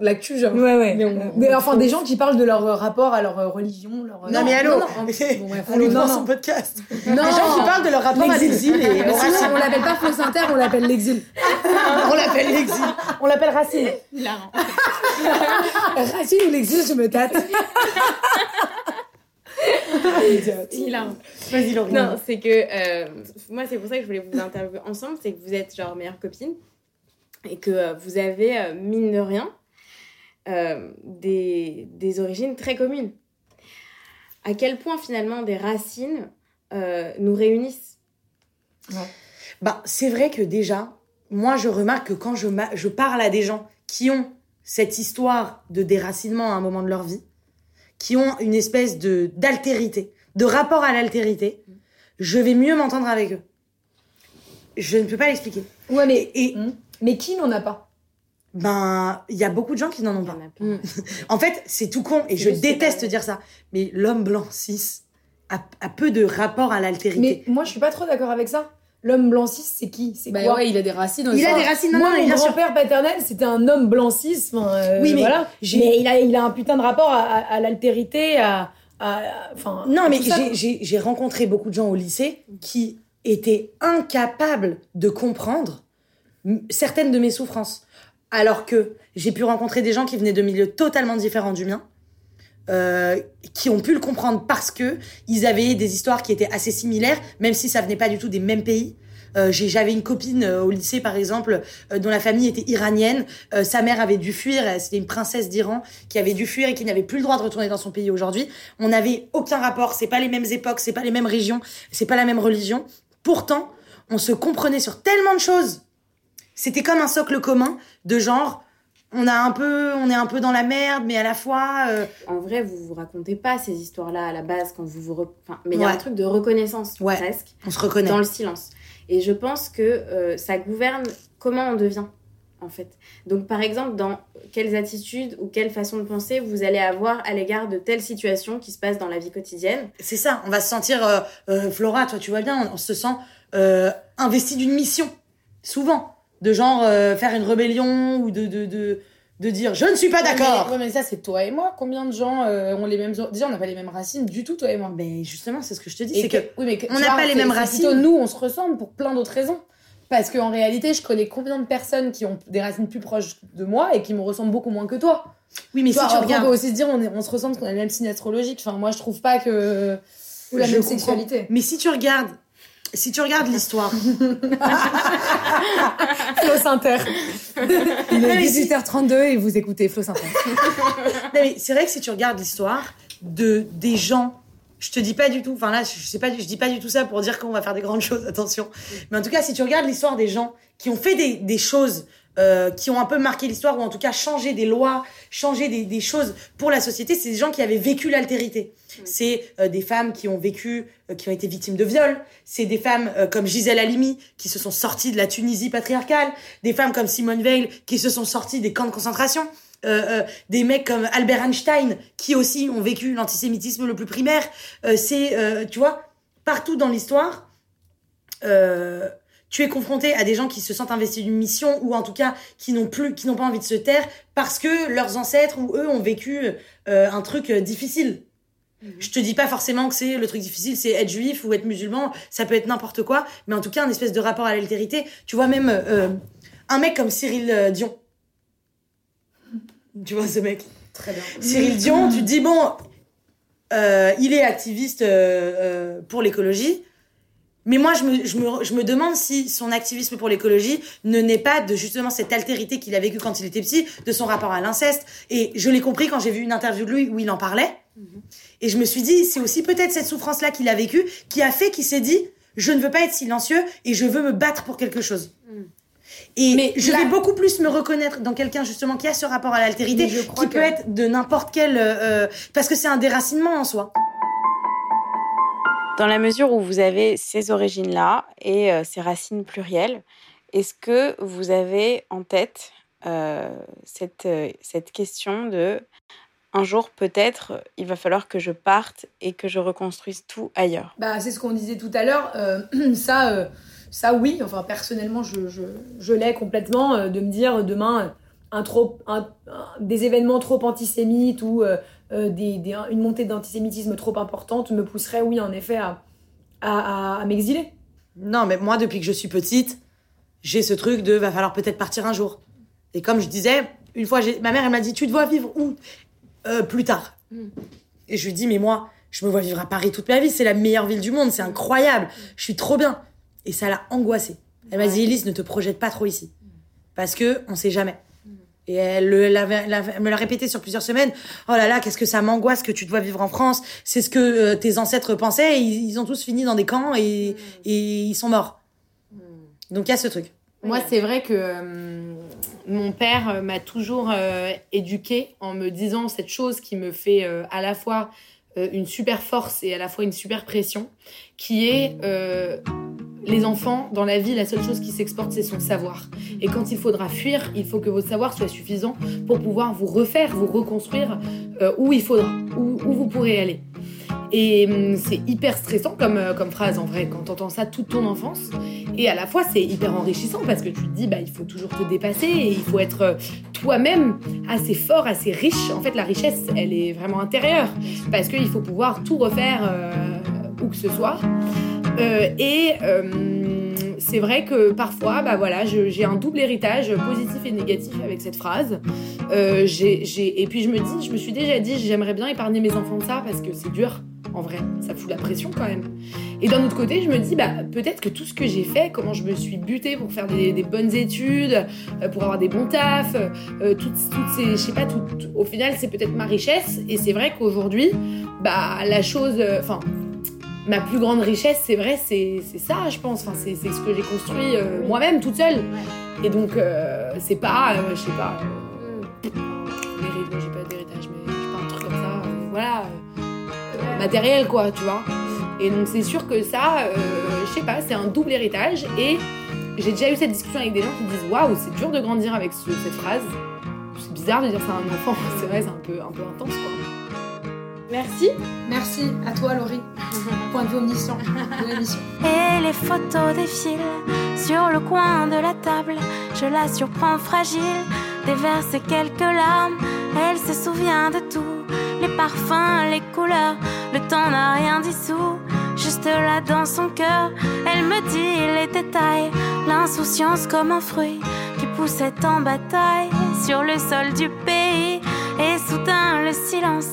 l'actu, genre. Ouais, ouais. Mais, on- mais enfin, des gens qui parlent de leur euh, rapport à leur euh, religion, leur. Non, mais allô non, non, bon, bref, non, dans non. son podcast. Non. Les gens qui parlent de leur rapport à l'exil et sinon, on l'appelle pas Flo Inter, on l'appelle l'exil. On l'appelle l'exil. On l'appelle racine. Racine ou l'exil, je me tâte. Vas-y, Laurie. Non, c'est que euh, moi, c'est pour ça que je voulais vous interviewer ensemble. C'est que vous êtes genre meilleures copines et que euh, vous avez, euh, mine de rien, euh, des, des origines très communes. À quel point finalement des racines euh, nous réunissent? Bah, c'est vrai que déjà, moi, je remarque que quand je, je parle à des gens qui ont cette histoire de déracinement à un moment de leur vie, qui ont une espèce de d'altérité, de rapport à l'altérité, je vais mieux m'entendre avec eux. Je ne peux pas l'expliquer. Ouais, mais, Et mais qui n'en a pas? Ben, il y a beaucoup de gens qui n'en ont pas. en a plein. En fait, c'est tout con et je déteste dire ça, mais l'homme blanc cis a, a peu de rapport à l'altérité. Mais moi, je suis pas trop d'accord avec ça. L'homme blanc cis, c'est qui? C'est Bah quoi? ouais, il a des racines Il a des racines, non, Moi, non, mon grand-père paternel, c'était un homme blanc cis. euh, Oui, mais voilà. j'ai- Mais il a, il a un putain de rapport à, à- à l'altérité, à, à- à- enfin. Non, mais j'ai- rencontré beaucoup de gens au lycée qui étaient incapables de comprendre certaines de mes souffrances. Alors que j'ai pu rencontrer des gens qui venaient de milieux totalement différents du mien, euh, qui ont pu le comprendre parce que ils avaient des histoires qui étaient assez similaires, même si ça venait pas du tout des mêmes pays. Euh, J'avais une copine euh, au lycée, par exemple, euh, dont la famille était iranienne. Sa mère avait dû fuir. C'était une princesse d'Iran qui avait dû fuir et qui n'avait plus le droit de retourner dans son pays aujourd'hui. On n'avait aucun rapport. C'est pas les mêmes époques, c'est pas les mêmes régions, c'est pas la même religion. Pourtant, on se comprenait sur tellement de choses. C'était comme un socle commun de genre, on a un peu, on est un peu dans la merde, mais à la fois, euh, En vrai, vous vous racontez pas ces histoires-là à la base quand vous vous. re- Enfin, mais il y a un truc de reconnaissance Ouais. presque. on se reconnaît. dans le silence. Et je pense que euh, ça gouverne comment on devient, en fait. Donc, par exemple, dans quelles attitudes ou quelle façon de penser vous allez avoir à l'égard de telles situations qui se passent dans la vie quotidienne. C'est ça, on va se sentir, euh, Flora, toi tu vois bien, on, on se sent investi d'une mission, souvent, de genre euh, faire une rébellion ou de, de, de, de dire je ne suis pas d'accord. Ouais, mais ça, c'est toi et moi. Combien de gens euh, ont les mêmes. Déjà, on n'a pas les mêmes racines du tout, toi et moi. Mais justement, c'est ce que je te dis, c'est que, oui, mais que- on n'a pas les mêmes racines. Plutôt nous, on se ressemble pour plein d'autres raisons. Parce qu'en réalité, je connais combien de personnes qui ont des racines plus proches de moi et qui me ressemblent beaucoup moins que toi. oui, mais si tu après, on regardes, peut aussi se dire, on, est- on se ressemble parce qu'on a le même signe astrologique. Enfin, moi, je trouve pas que. Ou la je même comprends. sexualité. mais si tu regardes, si tu regardes l'histoire, Flo Inter. Il est mais si- 18h32 et vous écoutez Flo Inter. C'est vrai que si tu regardes l'histoire de des gens, je te dis pas du tout. Enfin là, je sais pas, je dis pas du tout ça pour dire qu'on va faire des grandes choses. Attention. Mais en tout cas, si tu regardes l'histoire des gens qui ont fait des, des choses. Euh, qui ont un peu marqué l'histoire ou en tout cas changé des lois, changé des, des choses pour la société, c'est des gens qui avaient vécu l'altérité. C'est euh, des femmes qui ont vécu, euh, qui ont été victimes de viols. C'est des femmes euh, comme Gisèle Halimi qui se sont sorties de la Tunisie patriarcale. Des femmes comme Simone Veil qui se sont sorties des camps de concentration. Euh, euh, des mecs comme Albert Einstein qui aussi ont vécu l'antisémitisme le plus primaire. Euh, c'est, euh, tu vois, partout dans l'histoire, euh, tu es confronté à des gens qui se sentent investis d'une mission ou en tout cas qui n'ont plus, qui n'ont pas envie de se taire parce que leurs ancêtres ou eux ont vécu euh, un truc euh, difficile. Je te dis pas forcément que c'est le truc difficile, c'est être juif ou être musulman, ça peut être n'importe quoi, mais en tout cas un espèce de rapport à l'altérité. Tu vois même euh, un mec comme Cyril Dion. Tu vois ce mec? Très bien. Cyril Dion, tu te dis, bon, euh, il est activiste euh, pour l'écologie, mais moi, je me, je, me, je me demande si son activisme pour l'écologie ne naît pas de justement cette altérité qu'il a vécue quand il était petit, de son rapport à l'inceste. Et je l'ai compris quand j'ai vu une interview de lui où il en parlait. Et je me suis dit, c'est aussi peut-être cette souffrance-là qu'il a vécue qui a fait qu'il s'est dit, je ne veux pas être silencieux et je veux me battre pour quelque chose. Et Mais je là- vais beaucoup plus me reconnaître dans quelqu'un justement qui a ce rapport à l'altérité, qui que- peut être de n'importe quel... euh, euh, parce que c'est un déracinement en soi. Dans la mesure où vous avez ces origines-là et euh, ces racines plurielles, Est-ce que vous avez en tête cette, cette question de un jour peut-être il va falloir que je parte et que je reconstruise tout ailleurs? Bah c'est ce qu'on disait tout à l'heure. ça, ça oui. Enfin personnellement je, je, je l'ai complètement de me dire demain un trop, des événements trop antisémites ou euh, des, une montée d'antisémitisme trop importante me pousserait, oui, en effet, à, à, m'exiler. Non, mais moi, depuis que je suis petite, j'ai ce truc de va falloir peut-être partir un jour. Et comme je disais, une fois, ma mère, elle m'a dit Tu te vois vivre où? Euh, Plus tard. Mm. Et je lui dis Mais moi, je me vois vivre à Paris toute ma vie, c'est la meilleure ville du monde, c'est incroyable, je suis trop bien. Et ça l'a angoissée. Elle m'a dit Elise, ne te projette pas trop ici. Parce que on sait jamais. Et elle, me l'a répété sur plusieurs semaines. Oh là là, qu'est-ce que ça m'angoisse que tu dois vivre en France. C'est ce que euh, tes ancêtres pensaient. ils, ont tous fini dans des camps et, ils sont morts. Hmm. Donc il y a ce truc. Moi, c'est vrai que euh, mon père euh, m'a toujours éduquée en me disant cette chose qui me fait à la fois une super force et à la fois une super pression, qui est les enfants, dans la vie, la seule chose qui s'exporte, c'est son savoir. Et quand il faudra fuir, il faut que votre savoir soit suffisant pour pouvoir vous refaire, vous reconstruire euh, où il faudra, où, vous pourrez aller. Et hum, c'est hyper stressant comme, euh, comme phrase en vrai, quand t'entends ça toute ton enfance. Et à la fois, c'est hyper enrichissant parce que tu te dis, bah, il faut toujours te dépasser et il faut être euh, toi-même assez fort, assez riche. En fait, la richesse, elle est vraiment intérieure parce qu'il faut pouvoir tout refaire où que ce soit. Euh, et euh, c'est vrai que parfois, bah voilà, j'ai un double héritage positif et négatif avec cette phrase. Euh, et puis je me dis, je me suis déjà dit, j'aimerais bien épargner mes enfants de ça parce que c'est dur. En vrai, ça fout la pression quand même. Et d'un autre côté, je me dis, bah, peut-être que tout ce que j'ai fait, comment je me suis butée pour faire des, bonnes études, pour avoir des bons tafs, toutes, ces, je sais pas, tout, au final, c'est peut-être ma richesse. Et c'est vrai qu'aujourd'hui, bah, la chose, enfin, ma plus grande richesse, c'est vrai, c'est ça, je pense. Enfin, c'est ce que j'ai construit euh, moi-même, toute seule. Et donc, euh, c'est pas, euh, je sais pas, j'ai pas d'héritage, mais je sais pas, un truc comme ça, voilà, matériel, quoi, tu vois. Et donc, c'est sûr que ça, je sais pas, c'est un double héritage. Et j'ai déjà eu cette discussion avec des gens qui disent Waouh, c'est dur de grandir avec cette phrase. C'est bizarre de dire ça à un enfant, c'est vrai, c'est un peu, un peu intense, quoi. Merci. Merci à toi, Laurie. Point de vue omniscient de l'émission. Et les photos défilent sur le coin de la table. Je la surprends fragile, déverse quelques larmes. Elle se souvient de tout, les parfums, les couleurs. Le temps n'a rien dissous, juste là dans son cœur. Elle me dit les détails, l'insouciance comme un fruit qui poussait en bataille sur le sol du pays. Et soudain le silence